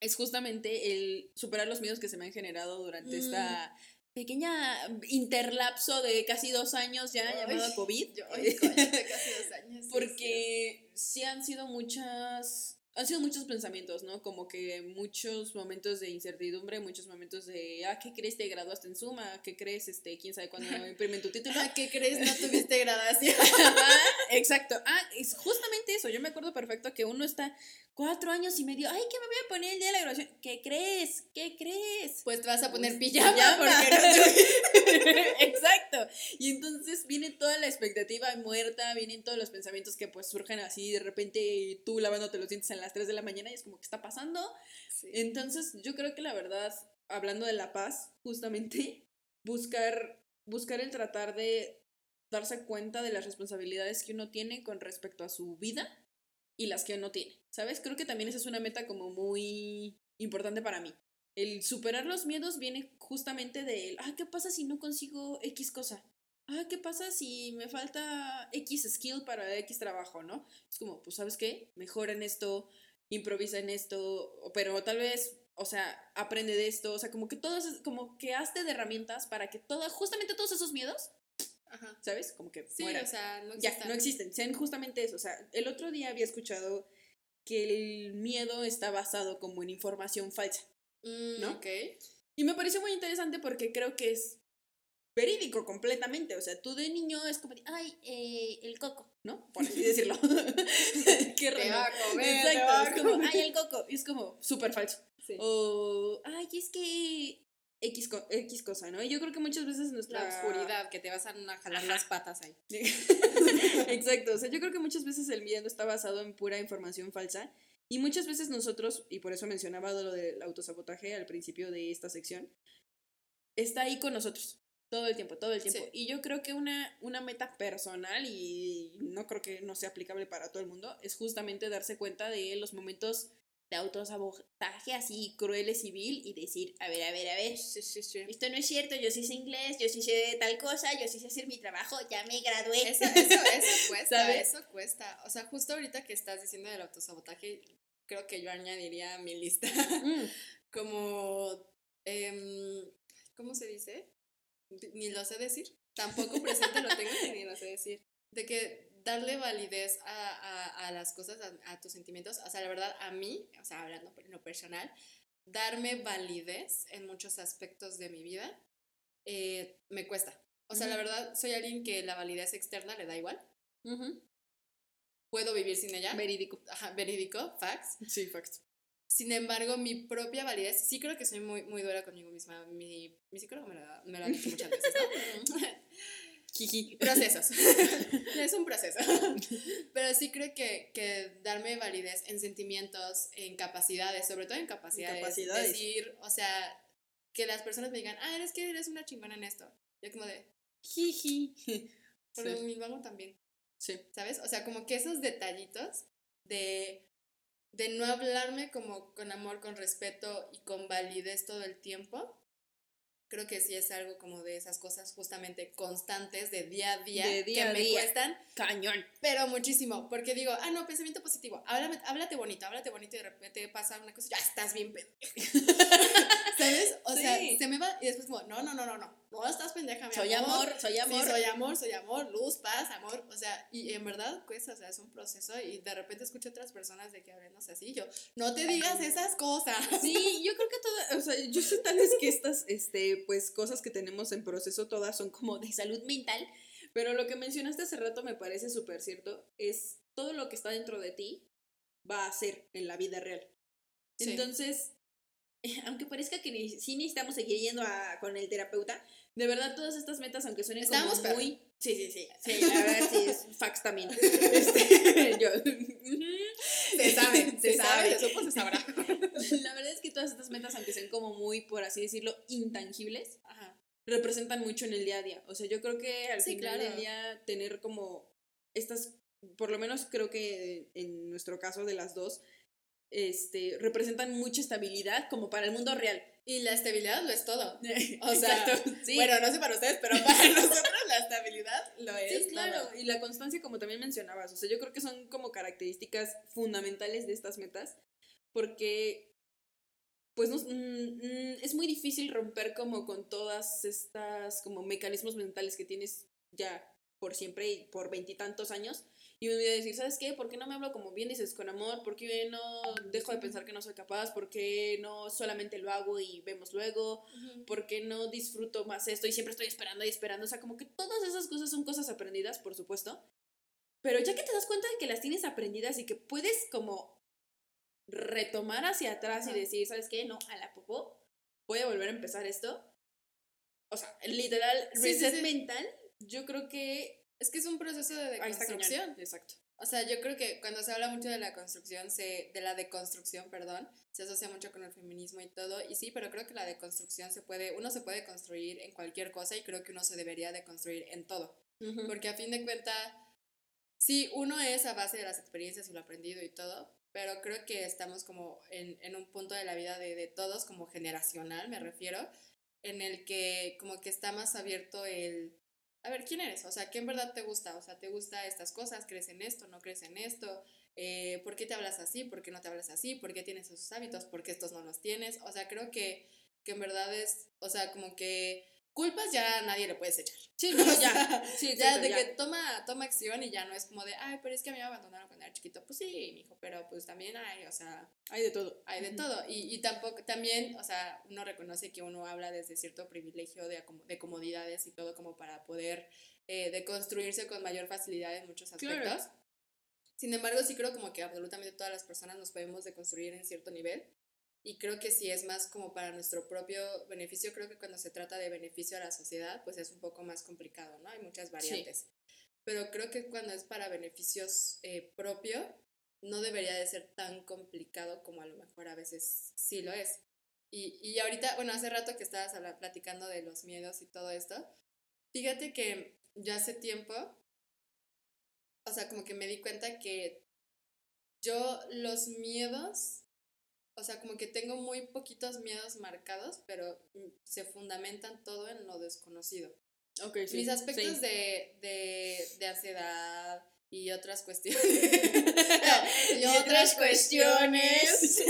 es justamente el superar los miedos que se me han generado durante Mm. esta pequeña interlapso de casi dos años ya Ay, llamado COVID. Yo, cállate, casi dos años. Porque sí han sido muchas, han sido muchos pensamientos, ¿no? Como que muchos momentos de incertidumbre, muchos momentos de, ah, ¿qué crees? Te graduaste en Suma, ¿qué crees? Este, quién sabe cuándo imprimen tu título. Ah, ¿Qué crees? No tuviste graduación. Exacto. Ah, es justamente eso. Yo me acuerdo perfecto que uno está cuatro años y medio. Ay, ¿qué me voy a poner el día de la graduación? ¿Qué crees? ¿Qué crees? Pues te vas a poner Pues, pijama, pijama. porque no Exacto. Y entonces viene toda la expectativa muerta, vienen todos los pensamientos que pues surgen así de repente tú lavándote los dientes a las 3 de la mañana y es como, ¿qué está pasando? Sí. Entonces yo creo que la verdad, hablando de la paz, justamente, buscar, buscar el tratar de darse cuenta de las responsabilidades que uno tiene con respecto a su vida y las que uno tiene, ¿sabes? Creo que también esa es una meta como muy importante para mí. El superar los miedos viene justamente de, ah, ¿qué pasa si no consigo X cosa? Ah, ¿qué pasa si me falta X skill para X trabajo, no? Es como, pues, ¿sabes qué? Mejora en esto, improvisa en esto, pero tal vez, o sea, aprende de esto, o sea, como que todas, como que hazte de herramientas para que todas, justamente todos esos miedos, Ajá. ¿sabes? Como que Sí, mueran. o sea, no Ya, existen. no existen, sean justamente eso. O sea, el otro día había escuchado que el miedo está basado como en información falsa. Mm, ¿no? Ok. Y me pareció muy interesante porque creo que es verídico completamente. O sea, tú de niño es como, de, ay, eh, el coco, ¿no? Por así decirlo. Qué Te raro. va a comer, te Exacto, va a es como, ay, el coco. Y es como súper falso. Sí. O, ay, es que X, co- X cosa, ¿no? Y yo creo que muchas veces nuestra... La oscuridad, que te vas a jalar Ajá. las patas ahí. Exacto, o sea, yo creo que muchas veces el miedo está basado en pura información falsa y muchas veces nosotros, y por eso mencionaba lo del autosabotaje al principio de esta sección, está ahí con nosotros todo el tiempo, todo el tiempo. Sí. Y yo creo que una, una meta personal, y no creo que no sea aplicable para todo el mundo, es justamente darse cuenta de los momentos de autosabotaje así crueles y vil y decir, a ver, a ver, a ver, Sí, sí, sí. esto no es cierto, yo sí sé inglés, yo sí sé tal cosa, yo sí sé hacer mi trabajo, ya me gradué. Eso, eso, eso cuesta, ¿Sabes? eso cuesta. O sea, justo ahorita que estás diciendo del autosabotaje, creo que yo añadiría a mi lista Mm. como, em, ¿cómo se dice? Ni lo sé decir. Tampoco presente lo tengo ni lo sé decir. De que darle validez a, a- a las cosas, a, a tus sentimientos. O sea, la verdad, a mí, o sea, hablando en lo personal, darme validez en muchos aspectos de mi vida eh, me cuesta. O sea, la verdad, soy alguien que la validez externa le da igual. Puedo vivir sin ella. Verídico. Ajá, verídico, facts. Sí, facts. Sin embargo, mi propia validez, sí creo que soy muy, muy dura conmigo misma. Mi, mi psicólogo me lo, me lo ha dicho muchas veces, ¿no? Jiji. Procesos. es un proceso. Pero sí creo que, que darme validez en sentimientos, en capacidades, sobre todo en capacidades. capacidades. Decir, o sea, que las personas me digan, ah, eres que eres una chingona en esto. Yo como de, Jiji. por Sí. mismo también. Sí. ¿sabes? O sea, como que esos detallitos de, de no hablarme como con amor, con respeto y con validez todo el tiempo, creo que sí es algo como de esas cosas justamente constantes de día a día, De día que a me día. cuestan, Cañón. pero muchísimo, porque digo, ah, no, pensamiento positivo, háblame, háblate bonito, háblate bonito y de repente pasa una cosa, ya estás bien pendejo. O sea, se me va y después como, no, no, no, no, no, no estás pendeja, mi Soy amor. amor, soy Sí, amor. soy amor, soy amor, luz, paz, amor. O sea, y en verdad cuesta, o sea, es un proceso y de repente escucho otras personas de que hablándose así. y Yo, no te digas esas cosas. Sí, yo creo que todas, o sea, yo sé tal vez que estas, este, pues, cosas que tenemos en proceso todas son como de salud mental, pero lo que mencionaste hace rato me parece súper cierto, es todo lo que está dentro de ti va a ser en la vida real. Sí. Entonces, aunque parezca que ni, sí necesitamos seguir yendo a, con el terapeuta, de verdad todas estas metas, aunque suenen Estábamos como muy... Sí, sí, sí, sí, la verdad sí, es fax también. Este, yo, Se sabe, se, Se sabe, sabe. se supo, se sabrá. La verdad es que todas estas metas, aunque sean como muy, por así decirlo, intangibles, Ajá. representan mucho en el día a día. O sea, yo creo que al Sí, final claro. del día tener como estas, por lo menos creo que en nuestro caso de las dos, este, representan mucha estabilidad como para el mundo real. Y la estabilidad lo es todo. O sea, sí. Bueno, no sé para ustedes, pero para nosotros la estabilidad lo es. Sí, claro, todo. y la constancia como también mencionabas, o sea, yo creo que son como características fundamentales de estas metas, porque pues no, mm, mm, es muy difícil romper como con todas estas como mecanismos mentales que tienes ya por siempre y por veintitantos años, y un día decir, ¿sabes qué? ¿Por qué no me hablo como bien dices con amor? ¿Por qué no dejo de pensar que no soy capaz? ¿Por qué no solamente lo hago y vemos luego? ¿por qué no disfruto más esto? Y siempre estoy esperando y esperando. O sea, como que todas esas cosas son cosas aprendidas, por supuesto. Pero ya que te das cuenta de que las tienes aprendidas y que puedes como retomar hacia atrás y decir, ¿sabes qué? No, a la popó, voy a volver a empezar esto. O sea, literal, Sí, sí, reset sí. mental, yo creo que... Es que es un proceso de deconstrucción. Exacto. O sea, yo creo que cuando se habla mucho de la construcción, se, de la deconstrucción, perdón, se asocia mucho con el feminismo y todo. Y sí, pero creo que la deconstrucción se puede, uno se puede construir en cualquier cosa y creo que uno se debería de construir en todo. Porque a fin de cuentas, sí, uno es a base de las experiencias y lo aprendido y todo, pero creo que estamos como en, en un punto de la vida de, de todos, como generacional, me refiero, en el que como que está más abierto el, a ver, ¿quién eres? O sea, ¿qué en verdad te gusta? O sea, ¿te gusta estas cosas? ¿Crees en esto? ¿No crees en esto? Eh, ¿Por qué te hablas así? ¿Por qué no te hablas así? ¿Por qué tienes esos hábitos? ¿Por qué estos no los tienes? O sea, creo que, que en verdad es, o sea, como que culpas ya nadie le puedes echar. Sí, no, ya. Sí, ya de ya. que toma, toma acción y ya no es como de, ay, pero es que a mí me abandonaron cuando era chiquito. Pues sí, mijo, pero pues también hay, o sea, Hay de todo. hay de Ujú. todo. Y, y tampoco, también, o sea, uno reconoce que uno habla desde cierto privilegio de, de comodidades y todo como para poder eh, deconstruirse con mayor facilidad en muchos Claro. aspectos. Sin embargo, sí creo como que absolutamente todas las personas nos podemos deconstruir en cierto nivel. Y creo que si es más como para nuestro propio beneficio, creo que cuando se trata de beneficio a la sociedad, pues es un poco más complicado, ¿no? Hay muchas variantes. Pero creo que cuando es para beneficios eh, propio, no debería de ser tan complicado como a lo mejor a veces sí lo es. Y, y ahorita, bueno, hace rato que estabas platicando de los miedos y todo esto, fíjate que yo hace tiempo, o sea, como que me di cuenta que yo los miedos, o sea, como que tengo muy poquitos miedos marcados, pero mm, se fundamentan todo en lo desconocido. Ok, sí. Mis aspectos sí. de, de, de ansiedad y otras cuestiones. Y otras cuestiones.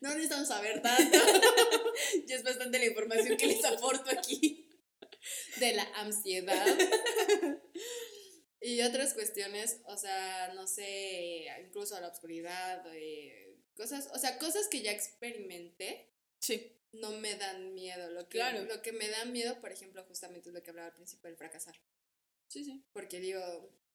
No necesitamos saber tanto Ya es bastante la información que les aporto aquí. de la ansiedad. Y otras cuestiones, o sea, no sé, incluso la oscuridad, eh, cosas, o sea, cosas que ya experimenté Sí. no me dan miedo. Lo que, Claro. lo que me da miedo, por ejemplo, justamente es lo que hablaba al principio del fracasar. Sí, sí. porque digo,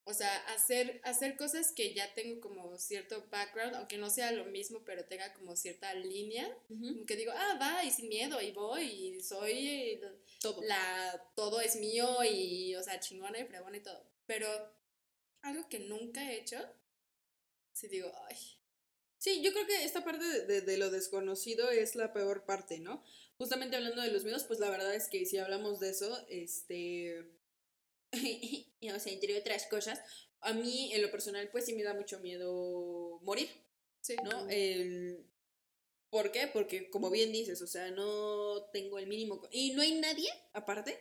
o sea, hacer, hacer cosas que ya tengo como cierto background, aunque no sea lo mismo, pero tenga como cierta línea, como que digo, ah, va, y sin miedo, y voy, y soy Todo. la, todo es mío, y, o sea, chingona y fregona y todo. Pero algo que nunca he hecho, sí digo, ay, Sí, yo creo que esta parte de, de- de lo desconocido es la peor parte, ¿no? Justamente hablando de los miedos, pues la verdad es que si hablamos de eso, este, o sea, entre otras cosas, a mí en lo personal pues sí me da mucho miedo morir, sí, ¿no? ¿Por qué? Porque como bien dices, o sea, no tengo el mínimo... Y no hay nadie, aparte,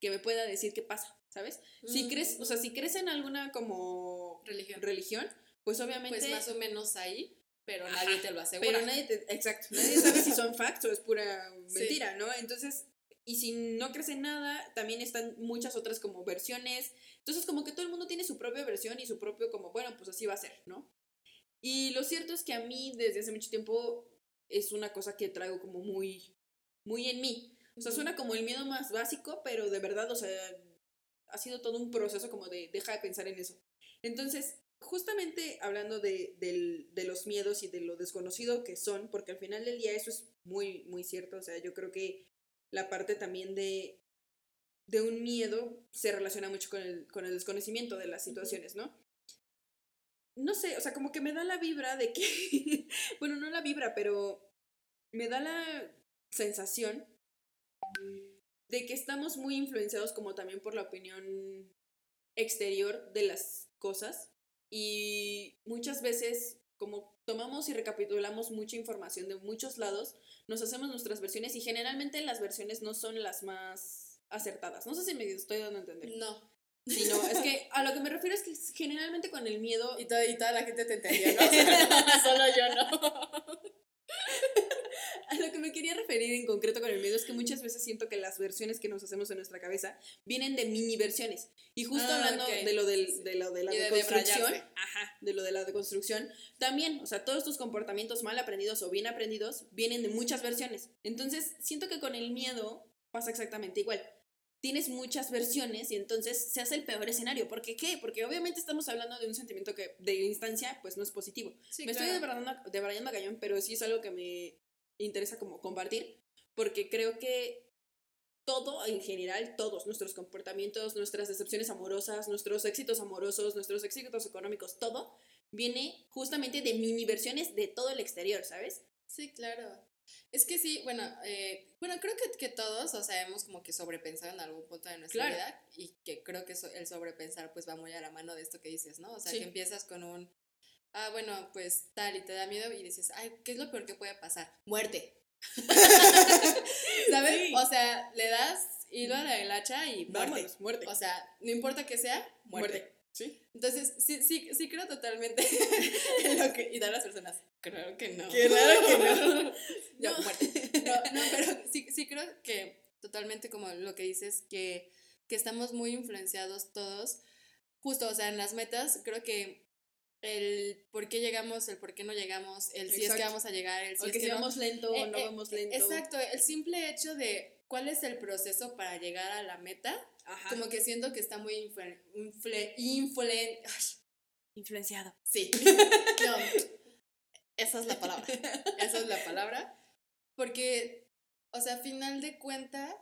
que me pueda decir qué pasa, ¿sabes? Si Mm, crees, o sea, si crees en alguna como religión. religión, pues obviamente... Pues más o menos ahí. Pero nadie te lo asegura. Pero nadie te, exacto, nadie sabe si son facts o es pura mentira, ¿no? Entonces, y si no crees en nada, también están muchas otras como versiones. Entonces, como que todo el mundo tiene su propia versión y su propio como, bueno, pues así va a ser, ¿no? Y lo cierto es que a mí desde hace mucho tiempo es una cosa que traigo como muy, muy en mí. O sea, suena como el miedo más básico, pero de verdad, o sea, ha sido todo un proceso como de deja de pensar en eso. Entonces, justamente hablando de, de, los miedos y de lo desconocido que son, porque al final del día eso es muy, muy cierto. O sea, yo creo que la parte también de, de un miedo se relaciona mucho con el, con el desconocimiento de las situaciones, ¿no? No sé, o sea, como que me da la vibra de que, bueno, no la vibra, pero me da la sensación de que estamos muy influenciados como también por la opinión exterior de las cosas y muchas veces como tomamos y recapitulamos mucha información de muchos lados, nos hacemos nuestras versiones y generalmente las versiones no son las más acertadas. No sé si me estoy dando a entender. No. Sí, no, es que a lo que me refiero es que generalmente con el miedo... Y, toda, y toda la gente te entendía, ¿no? solo yo no. Quería referir en concreto con el miedo es que muchas veces siento que las versiones que nos hacemos en nuestra cabeza vienen de mini versiones. Y justo Ah, hablando de lo del- de lo de la Y de deconstrucción, debrayarse. ajá, de lo de la deconstrucción, también, o sea, todos tus comportamientos mal aprendidos o bien aprendidos vienen de muchas versiones. Entonces, siento que con el miedo pasa exactamente igual. Tienes muchas versiones y entonces se hace el peor escenario. ¿Por qué qué? Porque obviamente estamos hablando de un sentimiento que de instancia pues no es positivo. Sí, me estoy debrayando, debrayando a cañón, pero sí es algo que me interesa como compartir, porque creo que todo en general, todos nuestros comportamientos, nuestras decepciones amorosas, nuestros éxitos amorosos, nuestros éxitos económicos, todo viene justamente de mini versiones de todo el exterior, ¿sabes? Sí, claro. Es que sí, bueno, eh, bueno, creo que, que todos, o sea, hemos como que sobrepensado en algún punto de nuestra Claro. vida y que creo que eso- el sobrepensar pues va muy a la mano de esto que dices, ¿no? O sea, Sí. que empiezas con un, ah, bueno, pues tal y te da miedo y dices, ay, ¿qué es lo peor que puede pasar? Muerte. ¿Sabes? Sí. O sea, le das hilo a la hacha y muerte. Vámonos, muerte. O sea, no importa que sea, muerte. Muerte. Sí. Entonces, sí, sí, sí creo totalmente en lo que... Y dar a las personas, creo que no. Qué raro que no. No, No. muerte. No, no, pero sí, sí creo que totalmente como lo que dices, que, que estamos muy influenciados todos. Justo, o sea, en las metas, creo que el por qué llegamos, el por qué no llegamos, el si es que Exacto. vamos a llegar, el si Porque es si que no. vamos lento o Eh, no eh, vamos lento. Exacto, el simple hecho de cuál es el proceso para llegar a la meta, Ajá. como que siento que está muy influen, influen- ay, influenciado. Sí. No, esa es la palabra. Esa es la palabra. Porque, o sea, a final de cuenta,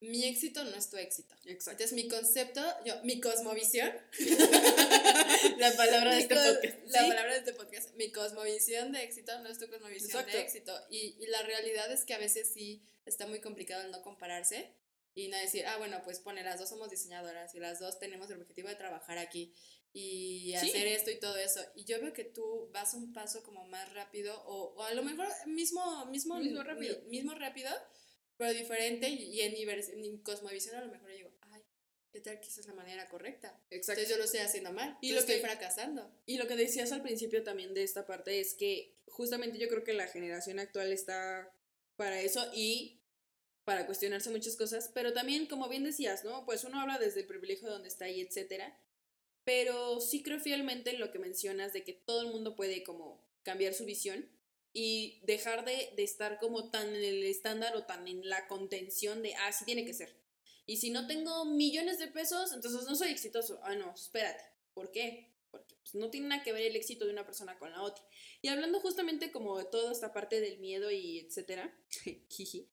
mi éxito no es tu éxito. Exacto. Entonces, mi concepto, yo, mi cosmovisión. La palabra de este podcast. La palabra de este podcast. Mi cosmovisión de éxito no es tu cosmovisión Exacto. de éxito. Y, y la realidad es que a veces sí está muy complicado el no compararse y no decir, ah, bueno, pues pone, las dos somos diseñadoras y las dos tenemos el objetivo de trabajar aquí y Sí. hacer esto y todo eso. Y yo veo que tú vas un paso como más rápido o, o a lo mejor mismo, mismo, Mismo rápido. mi- mismo rápido, pero diferente y, en, en cosmovisión a lo mejor yo digo, ay, ¿qué tal que esa es la manera correcta? Exacto. Entonces yo lo estoy haciendo mal Y lo estoy que- fracasando. Y lo que decías al principio también de esta parte es que justamente yo creo que la generación actual está para eso y para cuestionarse muchas cosas, pero también, como bien decías, ¿no? Pues uno habla desde el privilegio de donde está y etcétera, pero sí creo fielmente en lo que mencionas de que todo el mundo puede como cambiar su visión y dejar de, de estar como tan en el estándar o tan en la contención de, ah, sí tiene que ser. Y si no tengo millones de pesos, entonces no soy exitoso. Ah, no, espérate. ¿Por qué? Porque pues, no tiene nada que ver el éxito de una persona con la otra. Y hablando justamente como de toda esta parte del miedo y etcétera, jiji,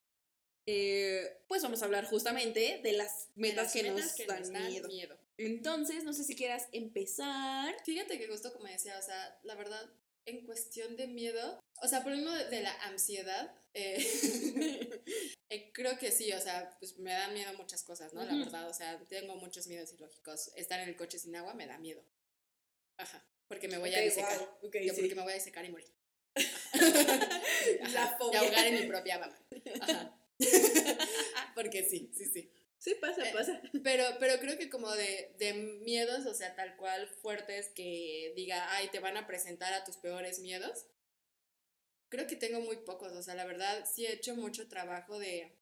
eh, pues vamos a hablar justamente de las De metas las que, metas nos, que dan nos dan miedo. miedo. Entonces, no sé si quieras empezar. Fíjate que justo como decía, o sea, la verdad, en cuestión de miedo, o sea, por uno de, de la ansiedad, eh, eh, creo que sí, o sea, pues me da miedo muchas cosas, ¿no? La verdad, o sea, tengo muchos miedos ilógicos. Estar en el coche sin agua me da miedo. Ajá, porque me voy a desecar. wow, Yo sí. porque me voy a desecar y morir. La Ajá. Y ahogar en mi propia baba. Ajá. porque sí, sí, sí. Sí, pasa, Eh, pasa. Pero, pero creo que como de, de miedos, o sea, tal cual fuertes que diga, ay, te van a presentar a tus peores miedos. Creo que tengo muy pocos, o sea, la verdad sí he hecho mucho trabajo de...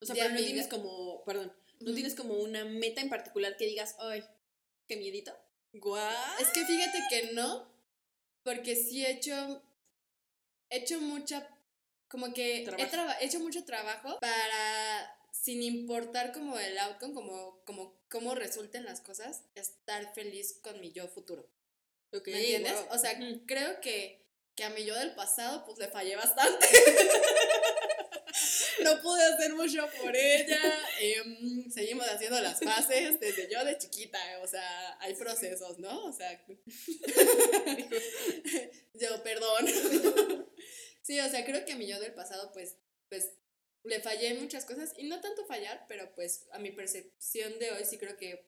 O sea, de pero no amiga- tienes como, perdón, no tienes como una meta en particular que digas, ay, qué miedito. Guau. Es que fíjate que no, porque sí he hecho, he hecho mucha, como que he he hecho mucho trabajo para, sin importar como el outcome, como, como cómo resulten las cosas, estar feliz con mi yo futuro. Ok, ¿Me entiendes? guau. O sea, creo que, que a mi yo del pasado, pues le fallé bastante. no pude hacer mucho por ella. em, seguimos haciendo las fases desde yo de chiquita. O sea, hay procesos, ¿no? O sea, yo, perdón. sí, o sea, creo que a mi yo del pasado, pues, pues, le fallé en muchas cosas. Y no tanto fallar, pero pues a mi percepción de hoy sí creo que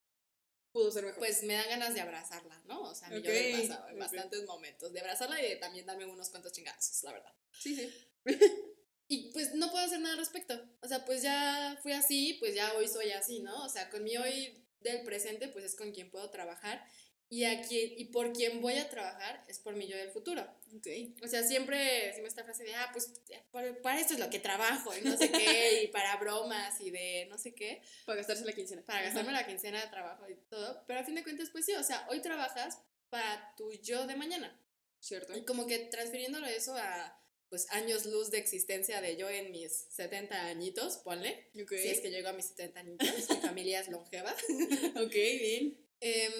pudo ser mejor. pues me dan ganas de abrazarla, ¿no? O sea, mi yo Ok, del pasado, en ok. bastantes momentos. De abrazarla y de también darme unos cuantos chingazos, la verdad. sí, sí. Y pues no puedo hacer nada al respecto. O sea, pues ya fui así, pues ya hoy soy así, ¿no? O sea, con mi hoy del presente, pues es con quien puedo trabajar. Y, a quien, y por quien voy a trabajar es por mi yo del futuro. Ok. O sea, siempre decimos esta frase de, ah, pues para, para esto es lo que trabajo y no sé qué, y para bromas y de no sé qué Para gastarse la quincena. para gastarme la quincena de trabajo y todo, pero a fin de cuentas, pues sí, o sea, hoy trabajas para tu yo de mañana. ¿Cierto? Y como que transfiriéndolo eso a, pues, años luz de existencia de yo en mis 70 añitos, ponle, Ok. si es que llego a mis 70 añitos, mi familia es longeva. Ok, bien. Em,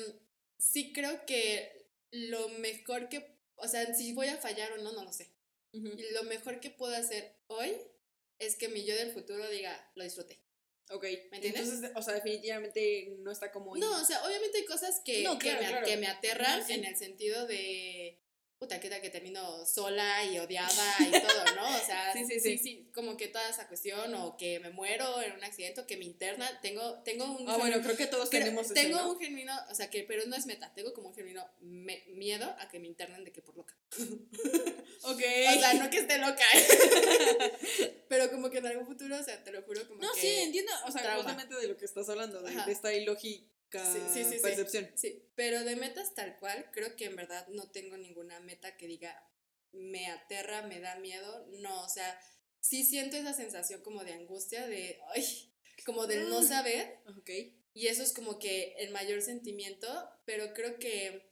sí creo que lo mejor que, o sea, si voy a fallar o no, no lo sé. Y lo mejor que puedo hacer hoy es que mi yo del futuro diga, lo disfruté. Ok. ¿Me entiendes? Entonces, o sea, definitivamente no está como. No, o sea, obviamente hay cosas que, No, que, me, claro. que me aterran No, sí. en el sentido de, puta, ¿qué tal que termino sola y odiada y todo, ¿no? O sea, Sí, sí, sí, sí, como que toda esa cuestión, o que me muero en un accidente, o que me internan, tengo, tengo un... Ah, bueno, creo que todos tenemos Tengo ¿no? un genuino, o sea, que, pero no es meta, tengo como un genuino miedo a que me internen de que por loca. Ok. O sea, no que esté loca, pero como que en algún futuro, o sea, te lo juro, como No, que... sí, entiendo. O sea, justamente de lo que estás hablando, de esta ilógica Sí, sí, sí, percepción. Sí, pero de metas tal cual, creo que en verdad no tengo ninguna meta que diga me aterra, me da miedo. No, o sea, sí siento esa sensación como de angustia, de, ay, como del no Ah. saber. Ok. Y eso es como que el mayor sentimiento, pero creo que,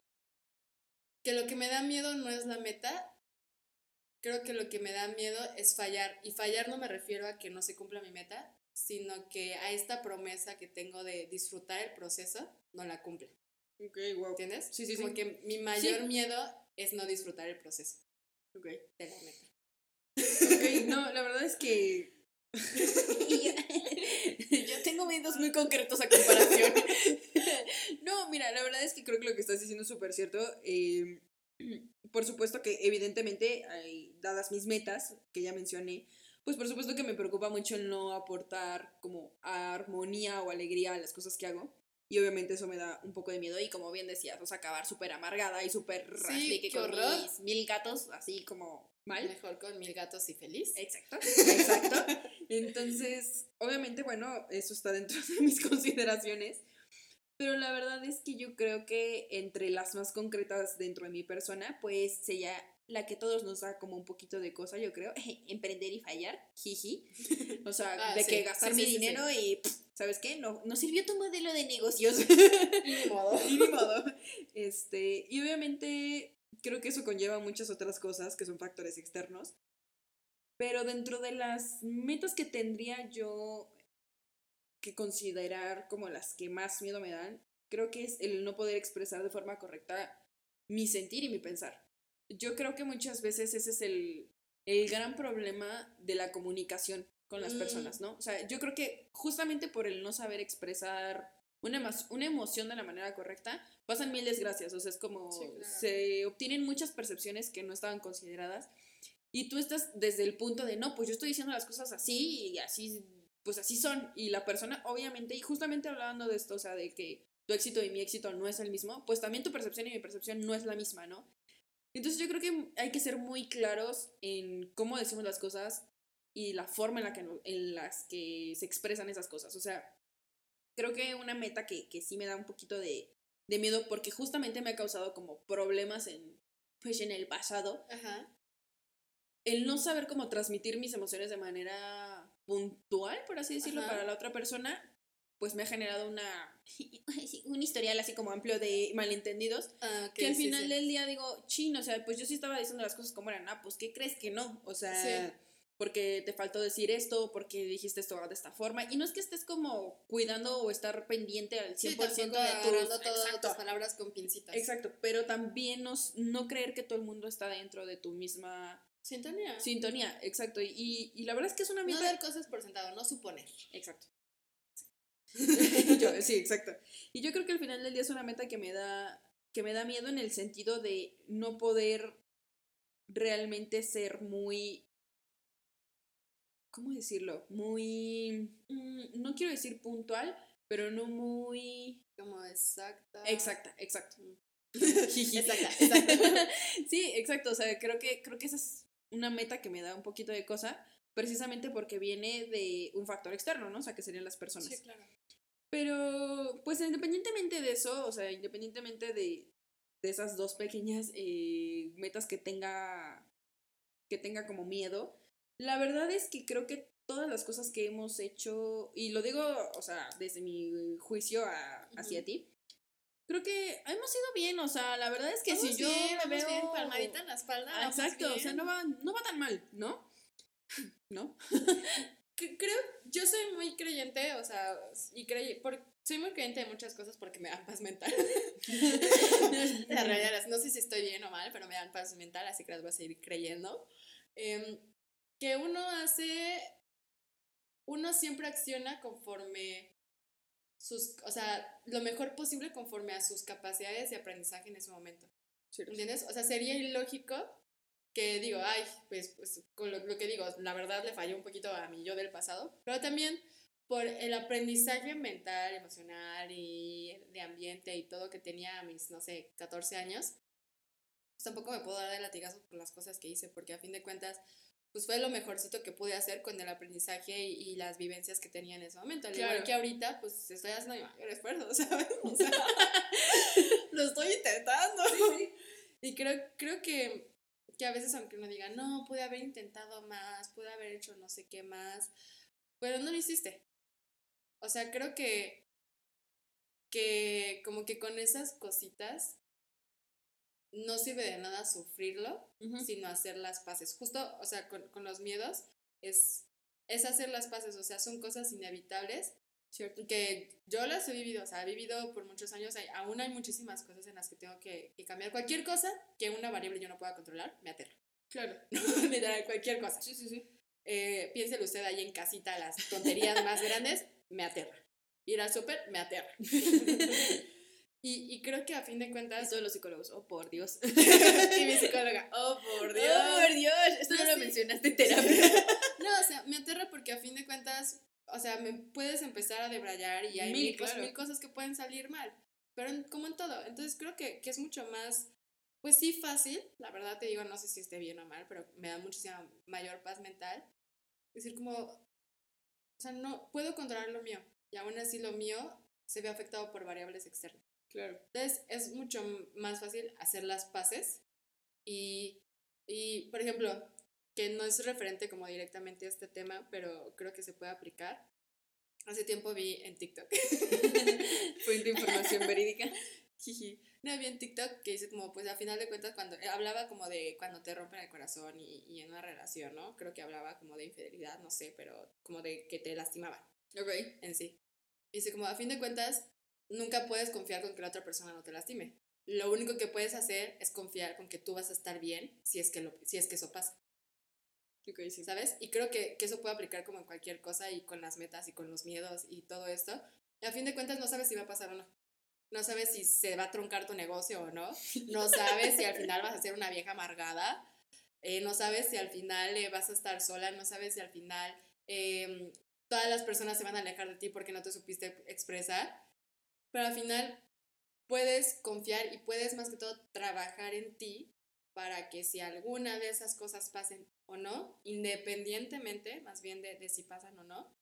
que lo que me da miedo no es la meta. Creo que lo que me da miedo es fallar. Y fallar no me refiero a que no se cumpla mi meta, sino que a esta promesa que tengo de disfrutar el proceso, no la cumple. Ok, wow. ¿Entiendes? Sí, sí, Como sí. que mi mayor Sí. miedo es no disfrutar el proceso Ok. de la meta. Ok, no, la verdad es que. Yo, yo tengo miedos muy concretos a comparación. no, mira, la verdad es que creo que lo que estás diciendo es súper cierto. Eh, por supuesto que, evidentemente, hay- dadas mis metas que ya mencioné, pues por supuesto que me preocupa mucho el no aportar como armonía o alegría a las cosas que hago. Y obviamente eso me da un poco de miedo. Y como bien decías, o sea, acabar súper amargada y súper raspi que con horror. mis mil gatos, así como mal. Mejor con mil gatos y feliz. Exacto, exacto. Entonces, obviamente, bueno, eso está dentro de mis consideraciones. Pero la verdad es que yo creo que entre las más concretas dentro de mi persona, pues sería la que todos nos da como un poquito de cosa, yo creo, emprender y fallar, jiji. O sea, Ah, de sí, que gastar sí, mi sí, dinero y, pff, ¿sabes qué? No, no sirvió tu modelo de negocios. Y ni modo. y ni modo. Este, y obviamente creo que eso conlleva muchas otras cosas que son factores externos. Pero dentro de las metas que tendría yo que considerar como las que más miedo me dan, creo que es el no poder expresar de forma correcta mi sentir y mi pensar. Yo creo que muchas veces ese es el, el gran problema de la comunicación con las Mm. personas, ¿no? O sea, yo creo que justamente por el no saber expresar una, una emoción de la manera correcta, pasan mil desgracias. O sea, es como Sí, claro. se obtienen muchas percepciones que no estaban consideradas. Y tú estás desde el punto de, no, pues yo estoy diciendo las cosas así y así, pues así son. Y la persona, obviamente, y justamente hablando de esto, o sea, de que tu éxito y mi éxito no es el mismo, pues también tu percepción y mi percepción no es la misma, ¿no? Entonces yo creo que hay que ser muy claros en cómo decimos las cosas y la forma en la que, no- en las que se expresan esas cosas. O sea, creo que una meta que, que sí me da un poquito de, de miedo porque justamente me ha causado como problemas en, pues, en el pasado, Ajá. el no saber cómo transmitir mis emociones de manera puntual, por así decirlo, Ajá. para la otra persona, pues me ha generado una, un historial así como amplio de malentendidos, Ah, que al sí, final sí. del día digo, chin, o sea, pues yo sí estaba diciendo las cosas como eran, ah, pues ¿qué crees que no? O sea, Sí. porque te faltó decir esto, porque dijiste esto de esta forma, y no es que estés como cuidando o estar pendiente al 100% Sí, tampoco de todas exacto, tus palabras con pincitas. exacto, pero también nos, no creer que todo el mundo está dentro de tu misma Sintonía. sintonía, exacto, y, y, la verdad es que es una No meta... dar cosas por sentado, no suponer. Exacto. Yo- sí, exacto. Y yo creo que al final del día es una meta que me da que me da miedo en el sentido de no poder realmente ser muy ¿cómo decirlo? Muy mm, no quiero decir puntual, pero no muy Como exacta. exacta, exacto. Exacta, exacta. sí, exacto, o sea, creo que creo que esa es una meta que me da un poquito de cosa, precisamente porque viene de un factor externo, ¿no? O sea, que serían las personas. Sí, claro. Pero, pues independientemente de eso, o sea, independientemente de, de esas dos pequeñas eh, metas que tenga, que tenga como miedo, la verdad es que creo que todas las cosas que hemos hecho, y lo digo, o sea, desde mi juicio a- hacia ti, creo que hemos ido bien, o sea, la verdad es que Vamos si yo me veo... bien, palmadita en la espalda. Exacto, o sea, no va, no va tan mal, ¿no? ¿No? Que- creo, yo soy muy creyente, o sea, y crey, por, soy muy creyente de muchas cosas porque me dan paz mental. No sé si estoy bien o mal, pero me dan paz mental, así que las voy a seguir creyendo. Em, que uno hace, uno siempre acciona conforme sus, o sea, lo mejor posible conforme a sus capacidades de aprendizaje en ese momento. ¿Entiendes? O sea, sería ilógico que digo, ay, pues, pues con lo, lo que digo, la verdad le falló un poquito a mi yo del pasado, pero también por el aprendizaje mental, emocional y de ambiente y todo que tenía a mis, no sé, 14 años, pues tampoco me puedo dar de latigazos por las cosas que hice, porque a fin de cuentas, pues fue lo mejorcito que pude hacer con el aprendizaje y, y las vivencias que tenía en ese momento. Al igual Claro. que ahorita, pues estoy haciendo mi mayor esfuerzo, ¿sabes? O sea, lo estoy intentando. Y creo, creo que, que a veces, aunque uno diga, no, pude haber intentado más, pude haber hecho no sé qué más, pero no lo hiciste. O sea, creo que, que como que con esas cositas no sirve de nada sufrirlo, sino hacer las paces. Justo, o sea, con, con los miedos es, es hacer las paces, o sea, son cosas inevitables Cierto. que yo las he vivido, o sea, he vivido por muchos años, hay- aún hay muchísimas cosas en las que tengo que, que cambiar. Cualquier cosa que una variable yo no pueda controlar, me aterra. Claro. Literal, cualquier cosa. Sí, sí, sí. Eh, piénselo usted ahí en casita, las tonterías más grandes, me aterra. Ir al súper, me aterra. y, y creo que a fin de cuentas, todos los psicólogos, oh, por Dios. y mi psicóloga, oh, por Dios. Oh, por Dios, esto no, No, lo sí. mencionaste en terapia. No, o sea, me aterra porque a fin de cuentas, o sea, me puedes empezar a debrayar y hay Mil, mil, claro. mil cosas que pueden salir mal. Pero en- como en todo. Entonces creo que, que es mucho más, pues sí, fácil. La verdad te digo, no sé si esté bien o mal, pero me da muchísima mayor paz mental. decir, como, o sea, no puedo controlar lo mío. Y aún así lo mío se ve afectado por variables externas. Claro. Entonces es mucho más fácil hacer las paces y, y, por ejemplo, que no es referente como directamente a este tema, pero creo que se puede aplicar. Hace tiempo vi en TikTok, Fuente de información verídica. no, vi en TikTok que dice como, pues a final de cuentas, cuando eh, hablaba como de cuando te rompen el corazón y, y en una relación, ¿no? Creo que hablaba como de infidelidad, no sé, pero como de que te lastimaban. Ok. en sí. Dice, como a fin de cuentas, nunca puedes confiar con que la otra persona no te lastime. Lo único que puedes hacer es confiar con que tú vas a estar bien si es que, lo, si es que eso pasa, Ok, sí. ¿sabes? Y creo que, que eso puede aplicar como en cualquier cosa y con las metas y con los miedos y todo esto. Y a fin de cuentas no sabes si va a pasar o no. No sabes si se va a truncar tu negocio o no. No sabes si al final vas a ser una vieja amargada. Eh, no sabes si al final eh, vas a estar sola. No sabes si al final eh, todas las personas se van a alejar de ti porque no te supiste expresar. Pero al final puedes confiar y puedes más que todo trabajar en ti para que si alguna de esas cosas pasen o no, independientemente más bien de, de si pasan o no,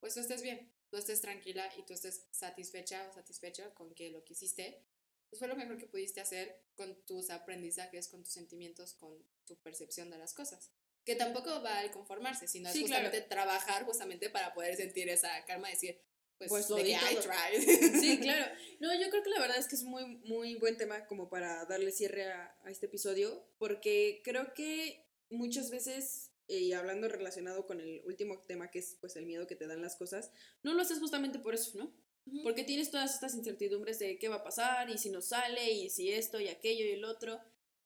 pues tú estés bien. tú estés tranquila y tú estés satisfecha o satisfecho con que lo que hiciste, pues fue lo mejor que pudiste hacer con tus aprendizajes, con tus sentimientos, con tu percepción de las cosas. Que tampoco va al conformarse, sino es Sí, claro. justamente trabajar justamente para poder sentir esa calma, decir, pues, Pues lo de que I tried. Sí, claro. No, yo creo que la verdad es que es muy, muy buen tema como para darle cierre a, a este episodio, porque creo que muchas veces, eh, y hablando relacionado con el último tema, que es pues el miedo que te dan las cosas, no lo haces justamente por eso, ¿no? Porque tienes todas estas incertidumbres de qué va a pasar y si no sale y si esto y aquello y el otro.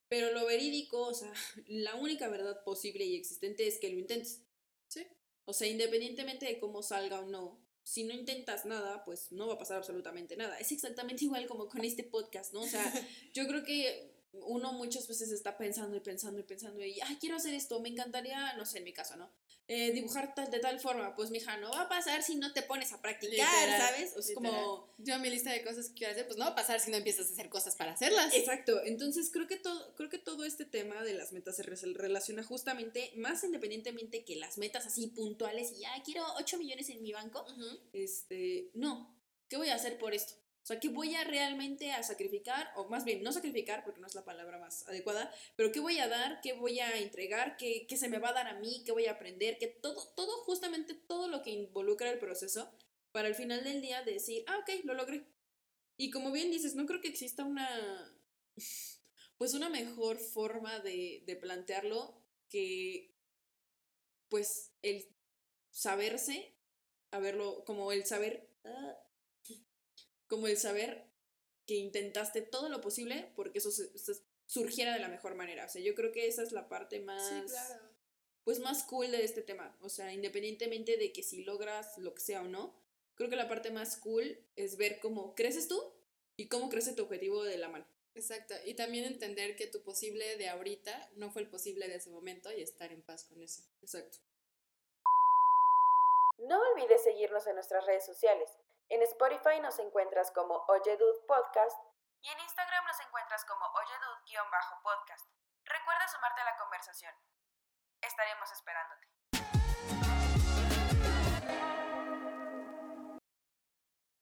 Pero lo verídico, o sea, la única verdad posible y existente es que lo intentes. Sí. O sea, independientemente de cómo salga o no, si no intentas nada, pues no va a pasar absolutamente nada. Es exactamente igual como con este podcast, ¿no? O sea, yo creo que uno muchas veces está pensando y pensando y pensando y, ay, quiero hacer esto, me encantaría, no sé, en mi caso, ¿no? Eh, dibujar tal, de tal forma, pues mija, no va a pasar si no te pones a practicar, Literal, ¿sabes? O sea, es literal. como... Yo mi lista de cosas que quiero hacer, pues no va a pasar si no empiezas a hacer cosas para hacerlas. Exacto, entonces creo que todo, creo que todo este tema de las metas se re- relaciona justamente, más independientemente que las metas así puntuales y ya quiero 8 millones en mi banco, este, no, ¿qué voy a hacer por esto? O sea, ¿qué voy a realmente a sacrificar? O más bien, no sacrificar, porque no es la palabra más adecuada, pero ¿qué voy a dar? ¿Qué voy a entregar? ¿Qué, qué se me va a dar a mí? ¿Qué voy a aprender? Que todo, todo, justamente todo lo que involucra el proceso, para al final del día decir, ah, ok, lo logré. Y como bien dices, no creo que exista una, pues una mejor forma de, de plantearlo que, pues, el saberse, haberlo, como el saber, ah, como el saber que intentaste todo lo posible porque eso se- se surgiera de la mejor manera. O sea, yo creo que esa es la parte más, Sí, claro. pues más cool de este tema. O sea, independientemente de que si logras lo que sea o no, creo que la parte más cool es ver cómo creces tú y cómo crece tu objetivo de la mano. Exacto. Y también entender que tu posible de ahorita no fue el posible de ese momento y estar en paz con eso. Exacto. No olvides seguirnos en nuestras redes sociales. En Spotify nos encuentras como Oyedud Podcast y en Instagram nos encuentras como Oyedud-podcast. Recuerda sumarte a la conversación. Estaremos esperándote.